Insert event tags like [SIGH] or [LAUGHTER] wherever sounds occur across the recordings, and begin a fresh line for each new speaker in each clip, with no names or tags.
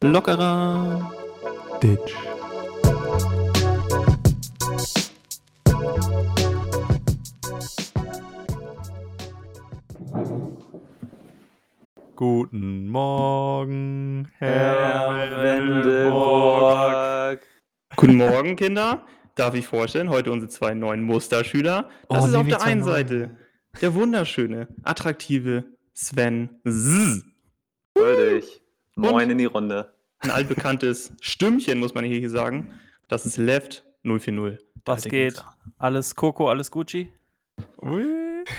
Lockerer Ditch.
Guten Morgen,
Herr Wendelburg.
Guten Morgen, Kinder. Darf ich vorstellen, heute unsere zwei neuen Musterschüler. Das
Oh,
ist auf der einen
neuen.
Seite der wunderschöne, attraktive Sven Z.
Freudig.
Und?
Moin in die Runde.
Ein altbekanntes Stimmchen, muss man hier sagen. Das ist Left 040.
Was geht? Alles Coco, alles Gucci?
Ui.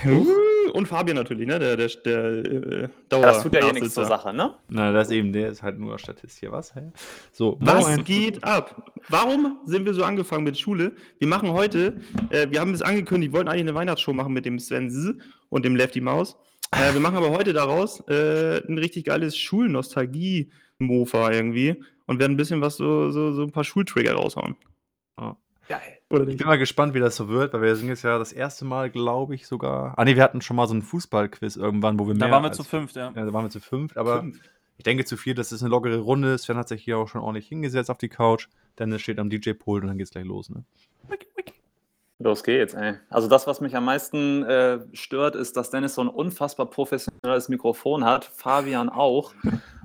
Uh, Und Fabian natürlich, ne? Der, der, der äh, Dauer
Ja, das tut ja eh nichts zur. Sache, ne?
Na, das eben, der ist halt nur Statist hier, was? Hä? So,
Was
moin.
geht ab? Warum sind wir so angefangen mit Schule? Wir machen heute, äh, wir haben es angekündigt, wir wollten eigentlich eine Weihnachtsshow machen mit dem Sven Z und dem Lefty Maus. Äh, wir machen aber heute daraus äh, ein richtig geiles Schulnostalgie-Mofa irgendwie und werden ein bisschen was so, so, so ein paar Schultrigger raushauen.
Geil.
Oder
Ich
nicht?
bin mal gespannt, wie das so wird, weil wir sind jetzt ja das erste Mal, glaube ich, sogar. Ah, nee, wir hatten schon mal so einen Fußballquiz irgendwann, wo wir mehr.
Da waren wir
als-
zu fünft, ja.
Ja, da waren wir zu fünft, aber
Fünf.
ich denke zu viert, das ist eine lockere Runde. Sven hat sich hier auch schon ordentlich hingesetzt auf die Couch. Dennis steht am DJ-Pult und dann geht's gleich los, ne?
Los geht's, ey. Also das, was mich am meisten äh, stört, ist, dass Dennis so ein unfassbar professionelles Mikrofon hat. Fabian auch.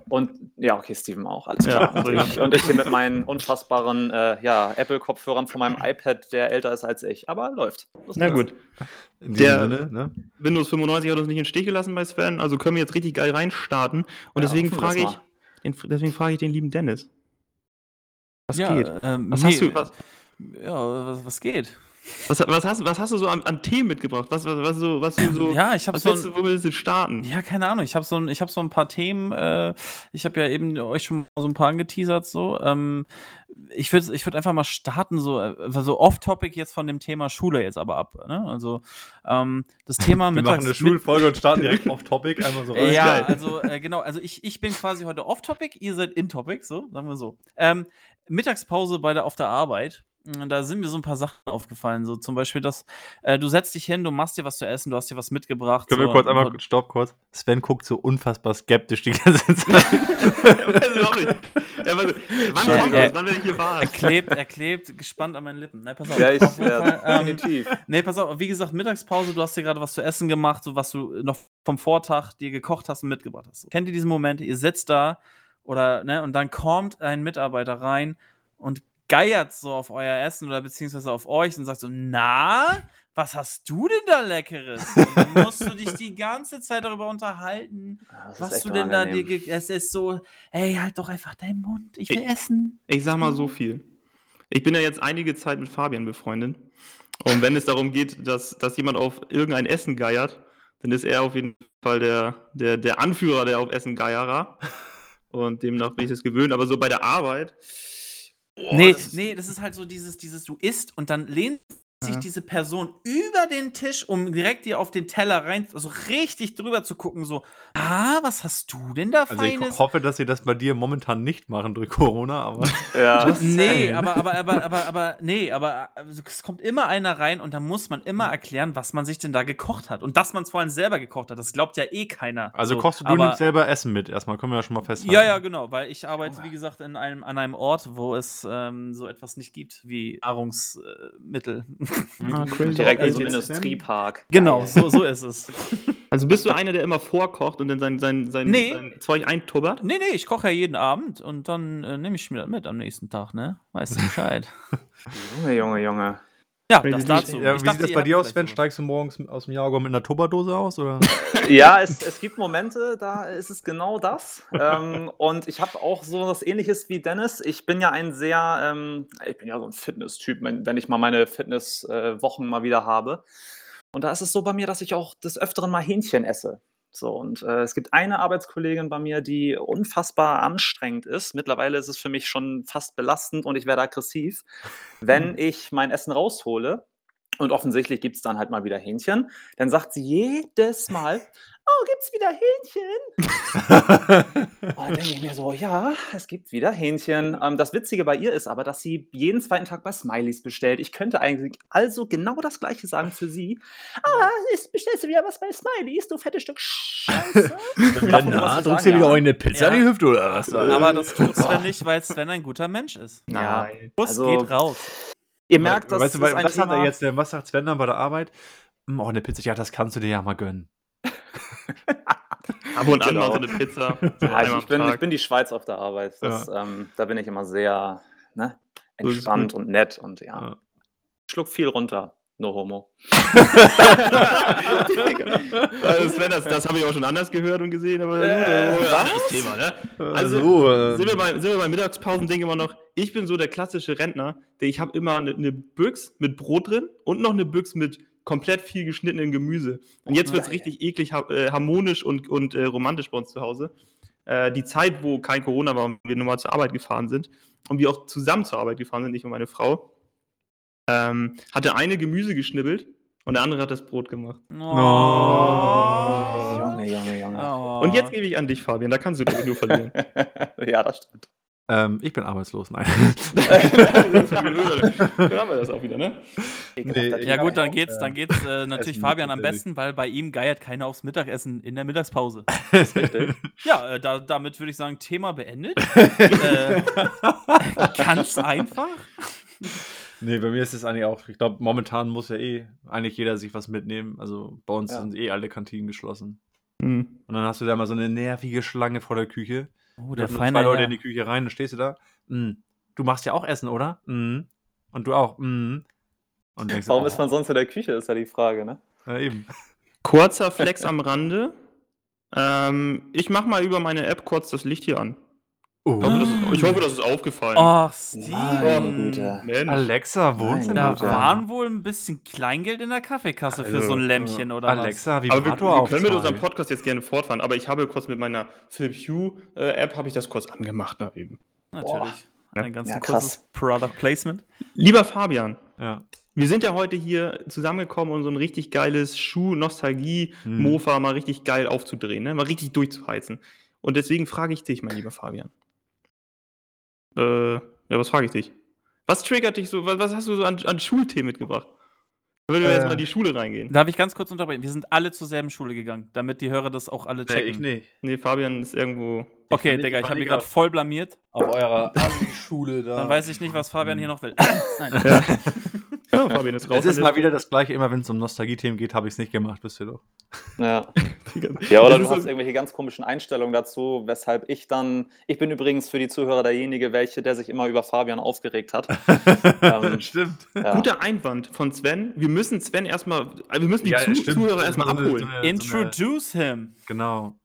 Und ja, okay, Steven auch, alles
Ja,
klar.
also
und, ich, und ich hier mit meinen unfassbaren äh, ja, Apple-Kopfhörern von meinem iPad, der älter ist als ich. Aber läuft. Das
Na gut.
In
Der-
Sinne, ne?
Windows 95 hat uns nicht in den Stich gelassen bei Sven, also können wir jetzt richtig geil reinstarten. Und
Ja,
deswegen frage ich, den, deswegen frage ich den lieben Dennis. Was
ja,
geht?
Ähm,
Was
nee,
hast du, was,
Ja, was, was geht?
Was, was, hast, was hast du so an, an Themen mitgebracht? Was, was, was, so, was du so.
Ja, ich habe so
willst
ein,
du, wo willst du starten?
ja, keine Ahnung, ich habe so ein, ich habe so ein paar Themen, äh, ich habe ja eben euch schon mal so ein paar angeteasert, so, ähm, ich würde ich würd einfach mal starten, so, äh, so off-topic jetzt von dem Thema Schule jetzt aber ab, ne? also, ähm, das [LAUGHS] Thema
Wir machen eine Schulfolge und starten direkt [LAUGHS] auf Topic, einmal so
Äh, Ja, also äh, genau, also ich, ich bin quasi heute off-topic, ihr seid in-topic, so, sagen wir so. Ähm, Mittagspause bei der, auf der Arbeit, da sind mir so ein paar Sachen aufgefallen, so zum Beispiel, dass äh, du setzt dich hin, du machst dir was zu essen, du hast dir was mitgebracht.
Können wir
so,
kurz
und-
einmal, stopp kurz. Sven guckt so unfassbar skeptisch die ganze Zeit.
Weiß ich auch [LAUGHS] nicht. Ja, was, wann
Ja,
kommt
äh,
das? Wann werde ich hier
Er
verarscht?
klebt, er klebt gespannt an meinen Lippen. Nein, pass auf.
Ja, ich ja,
ähm,
definitiv.
Nee, pass auf, wie gesagt, Mittagspause, du hast dir gerade was zu essen gemacht, so was du noch vom Vortag dir gekocht hast und mitgebracht hast. Kennt ihr diesen Moment? Ihr sitzt da oder, ne, und dann kommt ein Mitarbeiter rein und geiert so auf euer Essen oder beziehungsweise auf euch und sagt so, na, was hast du denn da Leckeres? Und dann musst du dich die ganze Zeit darüber unterhalten,
ist
was du denn da dir, es ist so, ey, halt doch einfach deinen Mund, ich will essen.
Ich sag mal so viel. Ich bin ja jetzt einige Zeit mit Fabian befreundet. Und wenn es darum geht, dass, dass jemand auf irgendein Essen geiert, dann ist er auf jeden Fall der, der, der Anführer der auf Essen geierer. Und demnach bin ich das gewöhnt. Aber so bei der Arbeit. Boah,
Nee, nee, das ist halt so dieses, dieses, du isst und dann lehnt sich diese Person über den Tisch, um direkt dir auf den Teller rein, also richtig drüber zu gucken, so, ah, was hast du denn da
Also ich
Feines?
hoffe, dass sie das bei dir momentan nicht machen durch Corona, aber [LAUGHS]
Ja,
Nee, aber, aber, aber, aber, aber, nee, aber also, es kommt immer einer rein und dann muss man immer erklären, was man sich denn da gekocht hat. Und dass man es vor allem selber gekocht hat, das glaubt ja eh keiner.
also
So,
kochst du, du
aber,
nimmst selber Essen mit. Erstmal können wir ja schon mal festhalten.
Ja, ja, genau, weil ich arbeite, wie gesagt, in einem, an einem Ort, wo es ähm, so etwas nicht gibt wie Nahrungsmittel.
Ah, crazy.
direkt in so
Also,
einem Industriepark.
genau, so, so ist es.
also bist du einer, der immer vorkocht und dann sein, sein, sein,
Nee.
sein Zeug eintubbert?
Nee, nee, ich koche ja jeden Abend und dann äh, nehme ich mir das mit am nächsten Tag, ne? Weißt du [LAUGHS] Bescheid.
Junge, Junge, Junge.
Ja, das dazu.
Ja,
Ich
wie
dachte,
sieht das bei dir aus, Sven? Steigst du morgens aus dem Jahrgang mit einer Tupperdose aus? Oder? [LAUGHS]
Ja, es, es gibt Momente, da ist es genau das. ähm, [LAUGHS] und ich habe auch so was ähnliches wie Dennis. Ich bin ja ein sehr, ähm, ich bin ja so ein Fitness-Typ, wenn, wenn ich mal meine Fitness-Wochen mal wieder habe. Und da ist es so bei mir, dass ich auch des Öfteren mal Hähnchen esse. So, und äh, es gibt eine Arbeitskollegin bei mir, die unfassbar anstrengend ist. Mittlerweile ist es für mich schon fast belastend und ich werde aggressiv, [LAUGHS] wenn ich mein Essen raushole Und offensichtlich gibt es dann halt mal wieder Hähnchen. Dann sagt sie jedes Mal, oh, gibt's wieder Hähnchen? [LAUGHS] Und dann denke ich mir so, ja, es gibt wieder Hähnchen. Ähm, das Witzige bei ihr ist aber, dass sie jeden zweiten Tag bei Smileys bestellt. Ich könnte eigentlich also genau das Gleiche sagen für sie. Ah, ist, bestellst du wieder was bei Smileys, du fettes Stück Scheiße?
Na,
ich
drückst du dir
ja.
auch eine Pizza
Ja.
in die Hüfte oder was?
Aber das tut Sven [LAUGHS] nicht, weil Sven ein guter Mensch ist.
Nein.
Bus
Also-
geht raus.
Ihr merkt, das
weißt du,
ist ein
was hat er
Thema-
jetzt, denn? was sagt Sven dann bei der Arbeit? Hm, Oh, eine Pizza, ja, das kannst du dir ja mal gönnen. [LAUGHS]
Ab und an
Genau.
mal so eine Pizza. [LAUGHS] So
Ja, ich, bin, ich bin die Schweiz auf der Arbeit. Das, ähm, da bin ich immer sehr ne,
Das
entspannt und nett und ja.
Ja.
Schluck viel runter. No homo. [LAUGHS]
Also Sven, das, das habe ich auch schon anders gehört und gesehen, aber
Äh,
oh, das Thema, ne? Also,
so, ähm,
Sind wir, bei, sind wir beim Mittagspausen-Ding immer noch, ich bin so der klassische Rentner, der ich habe immer eine, eine Büchs mit Brot drin und noch eine Büchs mit komplett viel geschnittenem Gemüse. Und jetzt wird es richtig eklig ha äh, harmonisch und, und äh, romantisch bei uns zu Hause. Äh, die Zeit, wo kein Corona war und wir nur mal zur Arbeit gefahren sind und wir auch zusammen zur Arbeit gefahren sind, ich und meine Frau, ähm, hatte eine Gemüse geschnibbelt und der andere hat das Brot gemacht.
Oh.
Junge, Junge, Junge.
Oh.
Und jetzt gebe ich an dich, Fabian, da kannst du dich nur verlieren. [LAUGHS]
ja, das stimmt.
ähm, ich bin arbeitslos, nein. [LAUGHS]
Dann haben wir das auch wieder, ne?
Ekelhafter
Ja gut, dann geht's, dann geht's äh, natürlich
Essen
Fabian am besten, weil bei ihm geiert keiner aufs Mittagessen in der Mittagspause. [LAUGHS]
Richtig.
Ja, äh, da, damit würde ich sagen, Thema beendet. äh, ganz einfach.
Nee, bei mir ist es eigentlich auch, ich glaube, momentan muss ja eh eigentlich jeder sich was mitnehmen. Also bei uns
Ja.
sind eh alle Kantinen geschlossen.
Mhm.
Und dann hast du da mal so eine nervige Schlange vor der Küche.
Oh,
Da kommen zwei Leute in die Küche rein, dann stehst du da. "Mm, Du machst ja auch Essen, oder? "Mm." Und du auch. "Mm." Und denkst,
Warum
oh,
ist man sonst in der Küche, ist ja die Frage, ne?
Ja, eben.
Kurzer Flex am Rande. Ähm, ich mache mal über meine App kurz das Licht hier an.
Oh.
Ich hoffe, das ist, aufgefallen.
Ach, Steven.
Mensch.
Alexa, wohnst du
Nein,
Da
Gute.
waren wohl ein bisschen Kleingeld in der Kaffeekasse für
Also,
so ein Lämpchen oder
Alexa,
aber wir, wir können mit unserem Podcast jetzt gerne fortfahren, aber ich habe kurz mit meiner Philips Hue äh, App habe ich das kurz angemacht da eben.
was? Natürlich.
Ja.
Ein ganz
Ja,
kurzes. Product Placement.
Lieber Fabian,
Ja.
wir sind ja heute hier zusammengekommen, um so ein richtig geiles Schuh-Nostalgie-Mofa mal richtig geil aufzudrehen, ne? mal richtig durchzuheizen. Und deswegen frage ich dich, mein lieber Fabian. Äh, ja, was frage ich dich? Was triggert dich so? Was, was hast du so an, an Schulthemen mitgebracht? Wenn wir
Äh.
jetzt mal in die Schule reingehen.
Darf ich ganz kurz unterbrechen? Wir sind alle zur selben Schule gegangen, damit die Hörer das auch alle
Nee,
checken.
ich nicht.
Nee, Fabian ist irgendwo.
Okay,
Ich
Digga, ich habe mich gerade voll blamiert.
Auf eurer Schule da.
Dann weiß ich nicht, was Fabian hier noch will. [LAUGHS] Nein.
Ja. [LAUGHS] Ja, Fabian ist raus.
Es ist mal wieder das gleiche, immer wenn es um Nostalgie-Themen geht, habe ich es nicht gemacht, wisst ihr doch.
Ja. [LAUGHS]
Ja,
oder du hast
so-
irgendwelche ganz komischen Einstellungen dazu, weshalb ich dann. Ich bin übrigens für die Zuhörer derjenige, welche, der sich immer über Fabian aufgeregt hat. [LAUGHS] Ähm,
Stimmt.
Ja.
Guter Einwand von Sven. Wir müssen Sven erstmal, also wir müssen die
Ja,
Zu
stimmt.
Zuhörer erstmal
So
abholen.
so eine- so eine-
Introduce him.
Genau.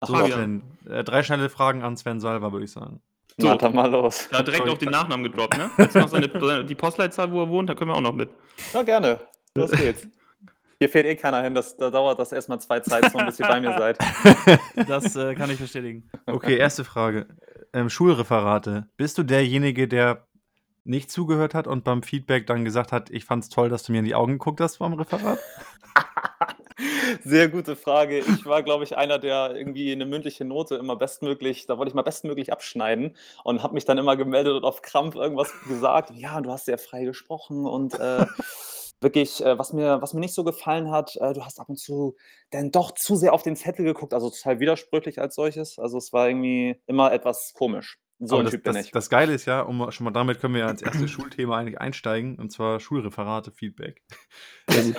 Ach,
So,
Fabian.
Sven. Äh, drei schnelle Fragen an Sven Salva, würde ich sagen.
So.
Dann mal los.
Da direkt auch den Nachnamen gedroppt, ne? Jetzt noch seine, seine, die Postleitzahl, wo er wohnt, da können wir auch noch mit.
Ja, gerne. Los geht's. Hier fehlt eh keiner hin. Das, da dauert das erstmal zwei Zeitzonen, bis ihr bei mir seid. [LAUGHS]
Das äh, kann ich bestätigen.
Okay, erste Frage. Ähm, Schulreferate. Bist du derjenige, der nicht zugehört hat und beim Feedback dann gesagt hat, ich fand's toll, dass du mir in die Augen geguckt hast beim Referat? [LAUGHS]
Sehr gute Frage. Ich war, glaube ich, einer, der irgendwie eine mündliche Note immer bestmöglich, da wollte ich mal bestmöglich abschneiden und habe mich dann immer gemeldet und auf Krampf irgendwas gesagt. Ja, du hast sehr frei gesprochen und äh, wirklich, äh, was, mir, was mir nicht so gefallen hat, äh, du hast ab und zu dann doch zu sehr auf den Zettel geguckt, also total widersprüchlich als solches. Also es war irgendwie immer etwas komisch. So
Aber
ein
das,
Typ bin
das,
ich.
das Geile ist ja, um schon mal damit können wir ja als erstes Schulthema eigentlich einsteigen, und zwar Schulreferate, Feedback. [LAUGHS]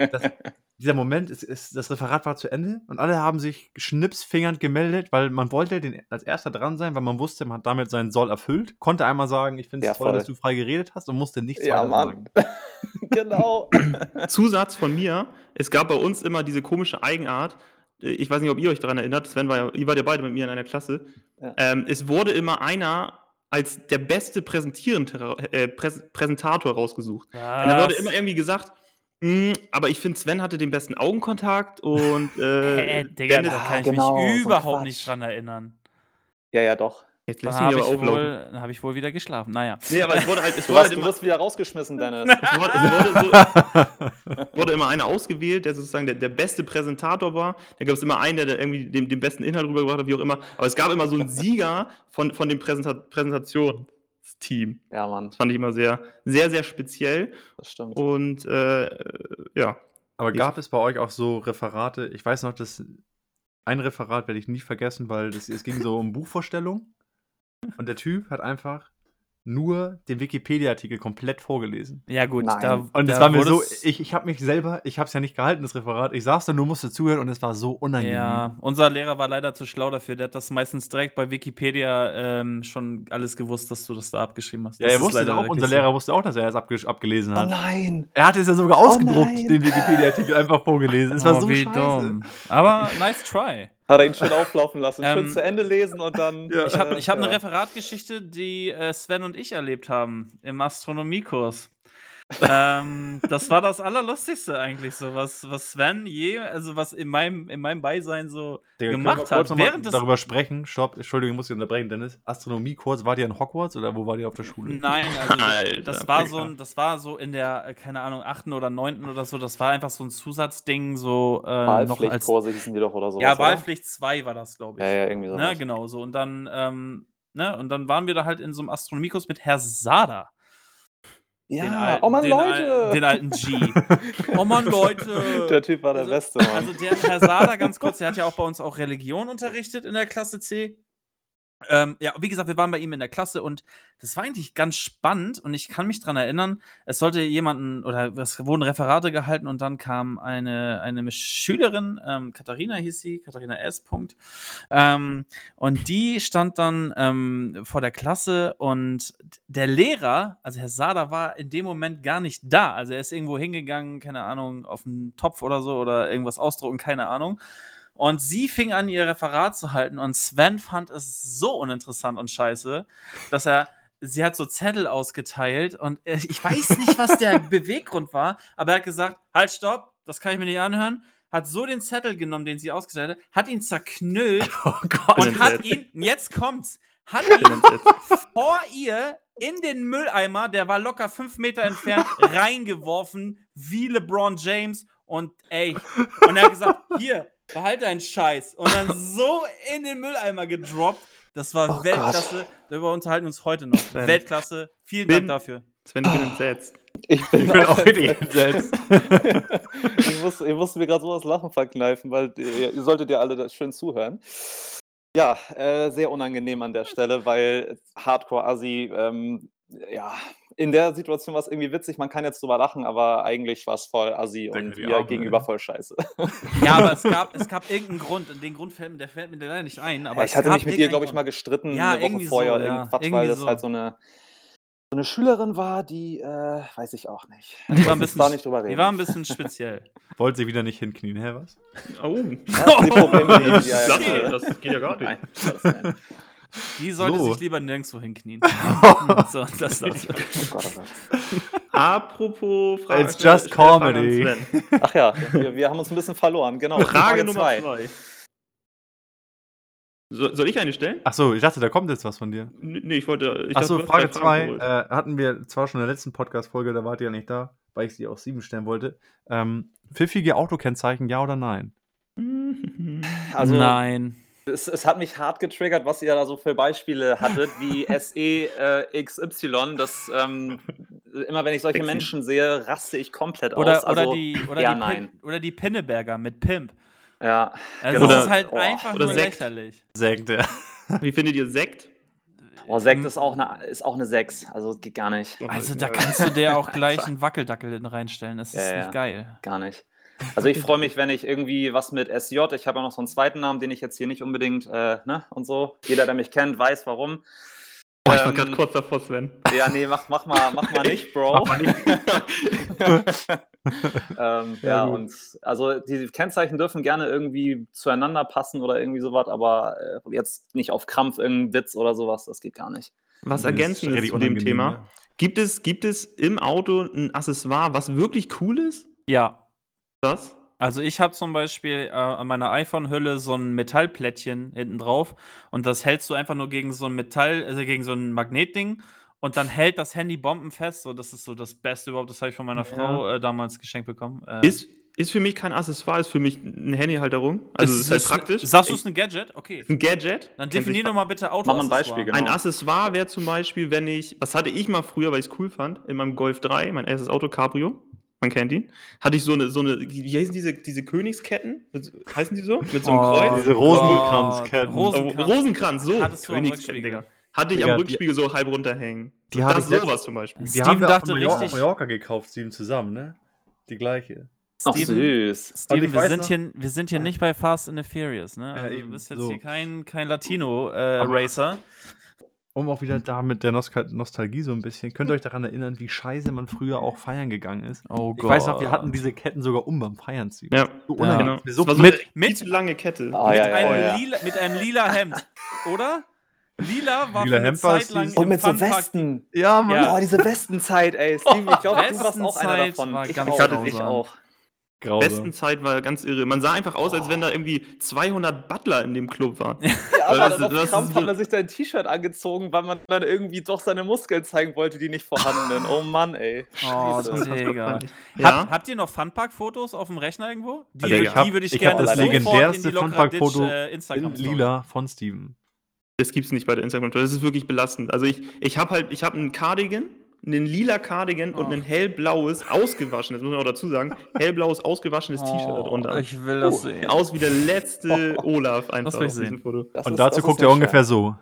Das, das, dieser Moment, ist, ist, das Referat war zu Ende und alle haben sich schnipsfingernd gemeldet, weil man wollte den als erster dran sein, weil man wusste, man hat damit seinen Soll erfüllt, konnte einmal sagen, ich finde es
Ja,
toll,
voll.
dass du frei geredet hast und musste nichts
ja, Mann. [LAUGHS] genau. [LAUGHS] [LAUGHS]
Zusatz von mir, es gab bei uns immer diese komische Eigenart, äh, ich weiß nicht, ob ihr euch daran erinnert, Sven war ja, ihr wart ja beide mit mir in einer Klasse,
Ja.
ähm, es wurde immer einer als der beste Präsentierende, äh, Präs Präsentator rausgesucht. Und da wurde immer irgendwie gesagt, "Hm, aber ich finde, Sven hatte den besten Augenkontakt und [LAUGHS] äh,
Hä, Digga,
Dennis-
da kann ich
genau,
mich überhaupt
Quatsch.
nicht dran erinnern.
Ja, ja, doch.
Jetzt lässt du mich
habe
aber
ich, wohl, dann hab ich wohl wieder geschlafen. Naja.
Nee, aber es wurde halt, es
Du,
wurde
hast,
halt
du
immer,
wirst wieder rausgeschmissen, Dennis. [LAUGHS]
es wurde, es wurde, so, wurde immer einer ausgewählt, der sozusagen der, der beste Präsentator war. Da gab es immer einen, der, der irgendwie den, den besten Inhalt rübergebracht hat, wie auch immer. Aber es gab immer so einen Sieger von, von dem Präsenta Präsentationsteam.
Ja, Mann,
Das fand ich immer sehr, sehr, sehr speziell.
das stimmt.
Und äh, ja,
Aber
Ich-
gab es bei euch auch so Referate? Ich weiß noch, dass ein Referat werde ich nie vergessen, weil das, es ging so um Buchvorstellung und der Typ hat einfach nur den Wikipedia-Artikel komplett vorgelesen.
Ja, gut.
Nein.
Da,
Und es
da
war mir so, ich, ich habe mich selber, ich habe es ja nicht gehalten, das Referat. Ich saß da nur, musste zuhören und es war so unangenehm.
Ja, unser Lehrer war leider zu schlau dafür. Der hat das meistens direkt bei Wikipedia ähm, schon alles gewusst, dass du das da abgeschrieben hast.
Ja,
Das
er wusste
leider
auch, unser. Lehrer wusste auch, dass er es abge abgelesen
Oh
hat.
nein!
Er hatte es ja sogar
Oh
ausgedruckt,
nein.
den Wikipedia-Artikel einfach vorgelesen. Es war
oh,
so
wie
scheiße.
dumm. Aber nice try.
Hat er ihn schön auflaufen lassen, schön
Ähm,
zu Ende lesen und dann.
Ja.
Ich habe
äh,
ich hab eine
ja.
Referatgeschichte, die äh, Sven und ich erlebt haben im Astronomiekurs. Ähm, das war das Allerlustigste eigentlich so, was, was Sven je, also was in meinem, in meinem Beisein so
Digga,
gemacht hat.
noch mal
Während des,
darüber sprechen. Stopp, Entschuldigung, ich muss dich unterbrechen, Dennis. Astronomie kurz, war die in Hogwarts oder wo war die auf der Schule?
Nein, also
Alter,
das war so ein, das war so in der, äh, keine Ahnung, achten oder neunten oder so, das war einfach so ein Zusatzding, so äh, noch als.
Wahlpflichtkurse hießen die doch oder so.
Ja, Wahlpflicht 2 war das, glaube ich.
Ja, ja, irgendwie so.
Ne, genau so. Und dann, ähm, ne, und dann waren wir da halt in so einem Astronomiekurs mit Herr Sada. Den
Ja,
alten-
oh Mann,
den
Leute!
Al den alten G. [LAUGHS] oh Mann, Leute!
Der Typ war der
Also-
Beste, Mann.
Also der Herr Sada, ganz kurz, der hat ja auch bei uns auch Religion unterrichtet in der Klasse C. Ähm, ja, wie gesagt, wir waren bei ihm in der Klasse und das war eigentlich ganz spannend und ich kann mich daran erinnern, es sollte jemanden oder es wurden Referate gehalten und dann kam eine, eine Schülerin, ähm, Katharina hieß sie, Katharina S. Punkt, ähm, und die stand dann ähm, vor der Klasse und der Lehrer, also Herr Sada, war in dem Moment gar nicht da. Also er ist irgendwo hingegangen, keine Ahnung, auf einen Topf oder so oder irgendwas ausdrucken, keine Ahnung. Und sie fing an, ihr Referat zu halten und Sven fand es so uninteressant und scheiße, dass er, sie hat so Zettel ausgeteilt und äh, ich weiß nicht, was der [LAUGHS] Beweggrund war, aber er hat gesagt, halt, stopp, das kann ich mir nicht anhören, hat so den Zettel genommen, den sie ausgeteilt hat, hat ihn zerknüllt [LAUGHS]
Oh Gott.
und hat ihn, jetzt kommt's, hat ihn vor ihr in den Mülleimer, der war locker fünf Meter entfernt, [LAUGHS] reingeworfen, wie LeBron James. Und ey, und er hat gesagt, hier, behalt deinen Scheiß. Und dann so in den Mülleimer gedroppt. Das war
Oh
Weltklasse. Darüber unterhalten wir uns heute noch.
Sven.
Weltklasse. Vielen
Bin-
Dank dafür.
Sven, ich bin entsetzt.
Ich bin,
Ich bin auch
entsetzt. [LAUGHS] ich, muss, ich musste mir gerade so das Lachen verkneifen, weil ihr, ihr solltet ja alle das schön zuhören. Ja, äh, sehr unangenehm an der Stelle, weil Hardcore-Assi, ähm, ja, in der Situation war es irgendwie witzig, man kann jetzt drüber lachen, aber eigentlich war es voll Assi
Decke
und mir
Arme,
gegenüber
ey.
voll scheiße.
Ja, aber es [LAUGHS] gab, es gab irgendeinen Grund. Und den Grund fällt mir, der fällt mir leider nicht ein. Aber
Ja, ich hatte mich mit ihr, glaube ich, mal gestritten,
Ja,
eine Woche
irgendwie so,
vorher,
ja,
weil das
so.
halt so eine, so eine Schülerin war, die, äh, weiß ich auch nicht.
Die war ein bisschen,
da nicht drüber
die
reden.
war ein bisschen speziell. [LAUGHS]
Wollte sie wieder nicht hinknien, hä, was?
Oh.
Ja, die Probleme, die,
Das,
die, [LAUGHS] ja,
das,
ja,
das geht ja gar nicht.
Nein, das, nein.
Die sollte
So.
sich lieber nirgendwo hinknien. [LAUGHS] [LAUGHS] so, das, das.
Oh oh.
Apropos Frage.
It's just comedy.
Ach ja, wir, wir haben uns ein bisschen verloren, genau.
Frage Nummer
zwei.
zwei. So, soll ich eine stellen?
Achso, ich dachte, da kommt jetzt was von dir.
N- Nee, ich wollte. Ich
Achso,
dachte, du hast
Frage
drei
2
Fragen
äh, hatten wir zwar schon in der letzten Podcast-Folge, da wart ihr ja nicht da, weil ich sie auch sieben stellen wollte. Ähm, pfiffige Autokennzeichen, ja oder nein?
Also, [LAUGHS]
Nein.
Es, es hat mich hart getriggert, was ihr da so für Beispiele hattet, wie [LAUGHS] SE äh. Das, ähm, immer wenn ich solche
Sexy.
Menschen sehe, raste ich komplett
Oder,
aus. Also,
oder, die, oder,
ja,
die
nein.
Pin, oder die Pinneberger mit Pimp.
Ja,
Also
Genau.
das ist halt
Oder-
einfach
oder
nur
Sekt.
lächerlich.
Sagt er. [LAUGHS]
Wie findet ihr Sekt?
oh, Sekt ist auch, eine, ist auch eine 6. Also geht gar nicht.
Also da kannst du dir auch [LAUGHS] gleich einen Wackeldackel reinstellen. Das ist
Ja, ja.
nicht geil.
Gar nicht. Also ich freue mich, wenn ich irgendwie was mit SJ, ich habe ja noch so einen zweiten Namen, den ich jetzt hier nicht unbedingt, äh, ne, und so. Jeder, der mich kennt, weiß warum.
Oh, ich war
Ähm,
gerade kurz davor, Sven.
Ja, nee, mach, mach, mal, mach mal nicht, Bro. [LAUGHS] ähm,
Ja,
ja, und also die Kennzeichen dürfen gerne irgendwie zueinander passen oder irgendwie sowas, aber äh, jetzt nicht auf Krampf irgendein Witz oder sowas, das geht gar nicht.
Was Ergänzendes
richtig
zu dem Thema.
ja.
Gibt es, gibt es im Auto ein Accessoire, was wirklich cool ist?
Ja.
Das?
Also ich habe zum Beispiel äh, an meiner iPhone-Hülle so ein Metallplättchen hinten drauf und das hältst du einfach nur gegen so ein Metall, also gegen so ein Magnetding und dann hält das Handy bombenfest. So, das ist so das Beste überhaupt. Das habe ich von meiner
Ja.
Frau äh, damals geschenkt bekommen. Äh,
Ist, ist für mich kein Accessoire, ist für mich eine Handyhalterung. Also es ist halt praktisch.
Sagst du es ein Gadget? Okay.
ein Gadget?
Dann
Kennt sich
definier doch mal bitte Auto.
Mach mal ein Beispiel, genau.
Ein Accessoire wäre zum Beispiel, wenn ich, was hatte ich mal früher, weil ich es cool fand, in meinem Golf 3, mein erstes Auto Cabrio, man kennt ihn, hatte ich so eine, so eine, wie heißen diese, diese Königsketten? Heißen die so? Mit so einem
Oh,
Kreuz?
Diese Rosenkranzketten.
Oh,
Rosenkranz.
Rosenkranz, so.
Hattest
Königsketten. Digga. Hatte ich
Digga,
am
die-
Rückspiegel so halb runterhängen.
Die
das
hatte ich
sowas zum Beispiel.
Die
Steven
haben wir
dachte
auf Mallorca,
richtig-
Mallorca gekauft, Steven, zusammen, ne? Die gleiche.
Ach,
Steven,
süß.
Steven,
ich
wir sind,
noch-
hier, wir sind hier nicht bei Fast and the Furious, ne?
Ja,
Also,
eben,
du bist jetzt
so.
hier kein, kein Latino-Racer.
Um auch wieder da mit der Nostal Nostalgie so ein bisschen. Könnt ihr euch daran erinnern, wie scheiße man früher auch feiern gegangen ist?
oh
Ich weiß noch, wir hatten diese Ketten sogar um beim Feiern ziehen.
Ja,
So
Ja.
unangenehm.
genau.
So
so
mit,
mit-
lange Kette.
Ah,
mit,
ja, ja,
einem
ja, ja.
Lila, mit einem lila Hemd, oder? Lila war
Lila Hemd war
Zeit lang.
Und
im
mit so Westen.
ja, Mann.
Ja.
Oh, diese Westenzeit, ey. Steve, ich glaube, du warst auch einer davon.
war
Ich
ganz
auch.
grausam.
Ich auch.
Grausam.
besten Zeit war ganz irre. Man sah einfach aus, als wenn da irgendwie 200 Butler in dem Club waren.
Ja, aber
das-
dann auf
das ist
Krampf
so-
hat er sich sein T-Shirt angezogen, weil man dann irgendwie doch seine Muskeln zeigen wollte, die nicht vorhanden sind. [LAUGHS] Oh Mann, ey.
Oh,
Scheiße.
Digga.
Ja.
Habt, habt ihr noch Funpark-Fotos auf dem Rechner irgendwo? Die,
Also ich hab-
die würde ich,
ich hab
gerne
das
sofort
legendärste
in die Lokra
Funpark-Foto
äh,
In lila von Steven.
Das gibt's nicht bei der Instagram. Das ist wirklich belastend. Also ich, ich habe halt, ich habe einen Cardigan, einen lila Cardigan und
Oh.
ein hellblaues, ausgewaschenes, muss man auch dazu sagen, hellblaues, ausgewaschenes T-Shirt darunter.
Oh, Ich will das
Oh,
sehen.
Aus wie der letzte Olaf einfach
Das will ich sehen.
Foto.
Das
Und
ist-
dazu guckt er ungefähr so.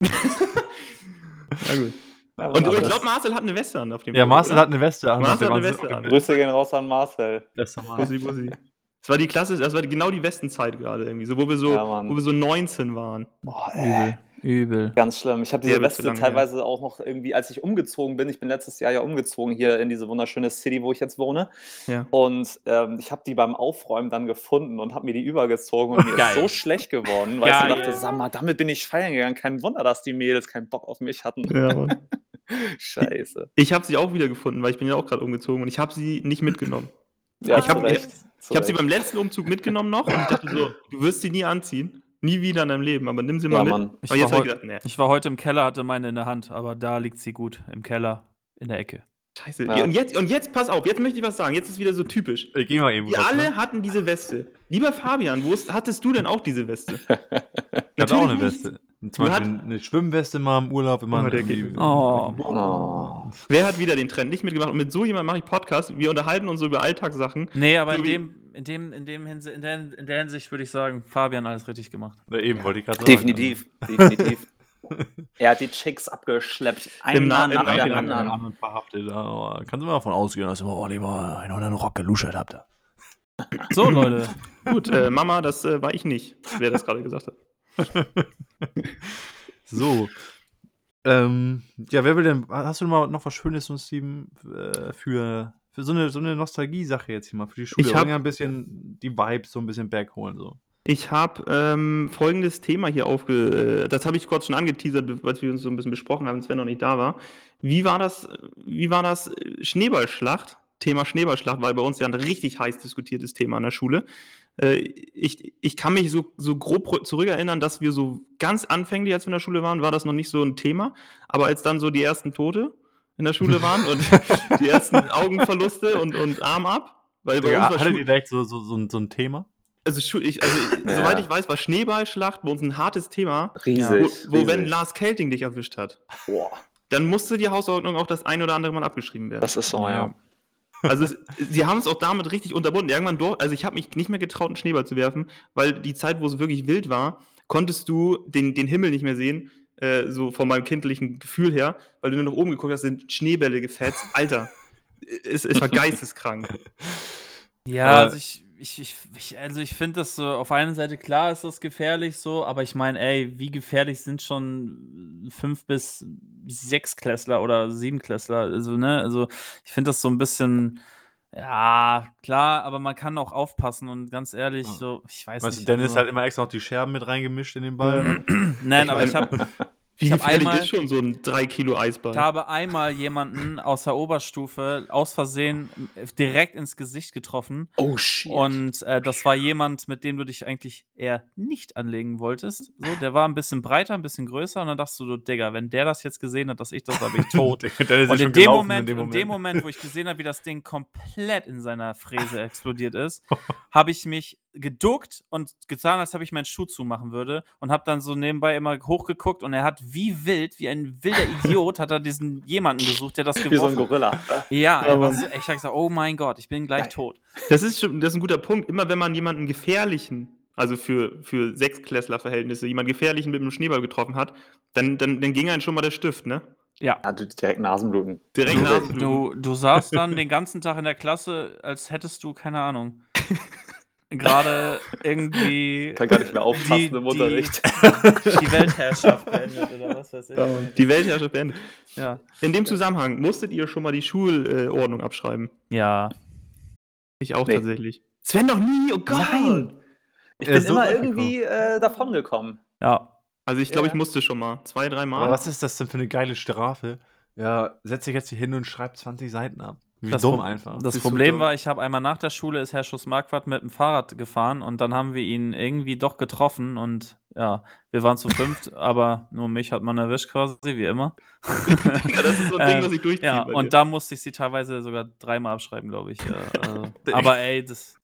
Na gut.
Ja,
Und ich glaube, Marcel hat eine Weste an auf dem
Ja,
Foto,
Marcel
oder?
hat eine Weste an.
Marcel hat eine. Weste an.
Grüße gehen raus an Marcel.
Das war die Klasse, das war genau die Westenzeit gerade irgendwie, so, wo wir so,
Ja,
wo wir so 19 waren.
Boah, ey.
Übel.
Ganz schlimm. Ich habe diese Weste
lange her.
teilweise auch noch irgendwie, als ich umgezogen bin, ich bin letztes Jahr ja umgezogen hier in diese wunderschöne City, wo ich jetzt wohne.
Ja.
Und ähm, ich habe die beim Aufräumen dann gefunden und habe mir die übergezogen und [LAUGHS] mir ist so schlecht geworden, weil ich
Geil.
mir dachte, sag mal, damit bin ich feiern gegangen. Kein Wunder, dass die Mädels keinen Bock auf mich hatten.
Ja. [LAUGHS]
Scheiße.
Ich habe sie auch wieder gefunden, weil ich bin ja auch gerade umgezogen und ich habe sie nicht mitgenommen.
Ja,
Ich hab- Ich habe sie
Recht.
beim letzten Umzug mitgenommen noch und ich dachte so, du wirst sie nie anziehen, nie wieder in deinem Leben, aber nimm sie mal
Ja,
mit.
Mann.
Ich
Aber jetzt
war
habe ich gedacht, nee,
Ich war heute im Keller, hatte meine in der Hand, aber da liegt sie gut. Im Keller, in der Ecke.
scheiße.
Ja.
Und, jetzt, und jetzt, pass auf, jetzt möchte ich was sagen, jetzt ist wieder so typisch.
Ich geh mal eben
Wir alle
ne?
hatten diese Weste. Lieber Fabian, wo ist, hattest du denn auch diese Weste? [LAUGHS]
Ich hatte auch eine. Weste. Zum Beispiel eine Schwimmweste mal im Urlaub immer.
Oh, der geht-
Oh.
Oh.
Wer hat wieder den Trend nicht mitgemacht? Und mit so jemandem mache ich Podcast. Wir unterhalten uns so über Alltagssachen.
Nee, aber
So
in
wie-
dem, in dem, in dem Hinsi in, der, in der Hinsicht würde ich sagen, Fabian alles richtig gemacht.
Ja, eben, wollte ich gerade sagen.
Definitiv, definitiv. [LAUGHS] er hat die Chicks abgeschleppt. Ein
Im Na-
Mann
im
nach
Nachhinein,
Ja,
anderen.
anderen verhaftet. Aber kannst du mal davon ausgehen, dass ihr mal einen oder anderen Rock geluschert habt. da. [LAUGHS]
So, Leute. [LAUGHS]
Gut, äh, Mama, das äh, war ich nicht, wer das gerade gesagt hat.
So. Ähm, ja, wer will denn, hast du mal noch was Schönes, und Steven, äh, für, für so eine, so eine Nostalgie-Sache jetzt hier mal für die Schule?
Ich hab-
ein bisschen die Vibes so ein bisschen backholen. So.
Ich habe ähm, folgendes Thema hier aufge... Äh, das habe ich kurz schon angeteasert, als wir uns so ein bisschen besprochen haben, Sven noch nicht da war. Wie war das, wie war das äh, Schneeballschlacht? Thema Schneeballschlacht war bei uns ja ein richtig heiß diskutiertes Thema an der Schule. Äh, ich, ich kann mich so, so grob zurückerinnern, dass wir so ganz anfänglich, als wir in der Schule waren, war das noch nicht so ein Thema. Aber als dann so die ersten Tote in der Schule waren und [LAUGHS] die ersten Augenverluste und, und Arm ab, weil bei
Digga,
uns war
hattet
Schul-
ihr direkt so, so, so, ein- so ein Thema?
also, Schu- ich, also
Ja.
soweit ich weiß, war Schneeballschlacht bei uns ein hartes Thema,
Riesig.
wo, wo wenn
riesig.
Lars Kelting dich erwischt hat,
Boah,
dann musste die Hausordnung auch das ein oder andere Mal abgeschrieben werden.
das ist so, ja.
Also es, sie haben es auch damit richtig unterbunden. Irgendwann durch, also ich habe mich nicht mehr getraut, einen Schneeball zu werfen, weil die Zeit, wo es wirklich wild war, konntest du den, den Himmel nicht mehr sehen, äh, so von meinem kindlichen Gefühl her, weil du nur nach oben geguckt hast, sind Schneebälle gefetzt. Alter, [LAUGHS] es, es war geisteskrank.
Ja,
Aber-
also ich, ich, ich, ich, also ich finde das so, auf einer Seite klar ist das gefährlich so, aber ich meine, ey, wie gefährlich sind schon fünf bis sechs Klässler oder sieben Klässler? Also, ne, also ich finde das so ein bisschen, ja, klar, aber man kann auch aufpassen und ganz ehrlich,
Ja.
so, ich weiß
Weißt du,
nicht.
Dennis
also,
hat immer extra noch die Scherben mit reingemischt in den Ball. [CLEARS THROAT]
Nein,
Ich
aber ich habe
Wie
Ich einmal-
ist schon so ein 3 Kilo Eisball?
Ich habe einmal jemanden aus der Oberstufe aus Versehen direkt ins Gesicht getroffen.
Oh shit.
Und äh, das war jemand, mit dem du dich eigentlich eher nicht anlegen wolltest. So, der war ein bisschen breiter, ein bisschen größer. Und dann dachtest du, so, Digga, wenn der das jetzt gesehen hat, dass ich das, habe ich tot. [LAUGHS]
Dann ist er
Und
schon
in dem, Moment, in dem Moment, wo ich gesehen habe, wie das Ding komplett in seiner Fräse [LAUGHS] explodiert ist, [LAUGHS] habe ich mich geduckt und getan, als ob ich meinen Schuh zumachen würde und habe dann so nebenbei immer hochgeguckt und er hat wie wild, wie ein wilder [LAUGHS] Idiot, hat er diesen jemanden gesucht, der das [LAUGHS]
Wie so ein
geworfen hat.
Gorilla.
Ja, er
Aber-
so, ich habe gesagt, oh mein Gott, ich bin gleich
Geil.
tot.
Das ist, schon, das ist ein guter Punkt. Immer wenn man jemanden gefährlichen, also für, für Sechsklässler-Verhältnisse, jemanden gefährlichen mit einem Schneeball getroffen hat, dann, dann, dann ging einem schon mal der Stift, ne?
Ja.
Ja, du- direkt Nasenbluten.
Direkt
Du,
Nasenbluten.
du, du saßt dann den ganzen Tag in der Klasse, als hättest du, keine Ahnung, [LAUGHS] gerade [LAUGHS] irgendwie
Kann gar nicht mehr aufpassen
Die-
im
die-
Unterricht. [LAUGHS]
die Weltherrschaft [LAUGHS] beendet oder was weiß ich.
Die Weltherrschaft beendet.
Ja.
In dem Zusammenhang musstet ihr schon mal die Schulordnung abschreiben.
Ja.
Ich auch
Nee.
tatsächlich. Sven noch nie, oh Gott.
Nein. Ich bin
ist so
immer irgendwie äh, davongekommen.
Ja.
Also ich glaube,
Ja.
ich musste schon mal. Zwei, drei Mal.
Aber was ist das denn für eine geile Strafe? Ja, setz dich jetzt hier hin und schreib 20 Seiten ab. Wie
Das
dumm einfach.
Das Problem war, ich habe einmal nach der Schule ist Herr Schuss-Marquardt mit dem Fahrrad gefahren und dann haben wir ihn irgendwie doch getroffen und ja, wir waren zu fünft, [LAUGHS] aber nur mich hat man erwischt quasi, wie immer. [LAUGHS]
Ja, das ist so ein Ding, [LAUGHS]
Ähm,
was ich durchziehe.
Ja,
bei
und da musste ich sie teilweise sogar dreimal abschreiben, glaube ich. Ja, also, aber ey, das.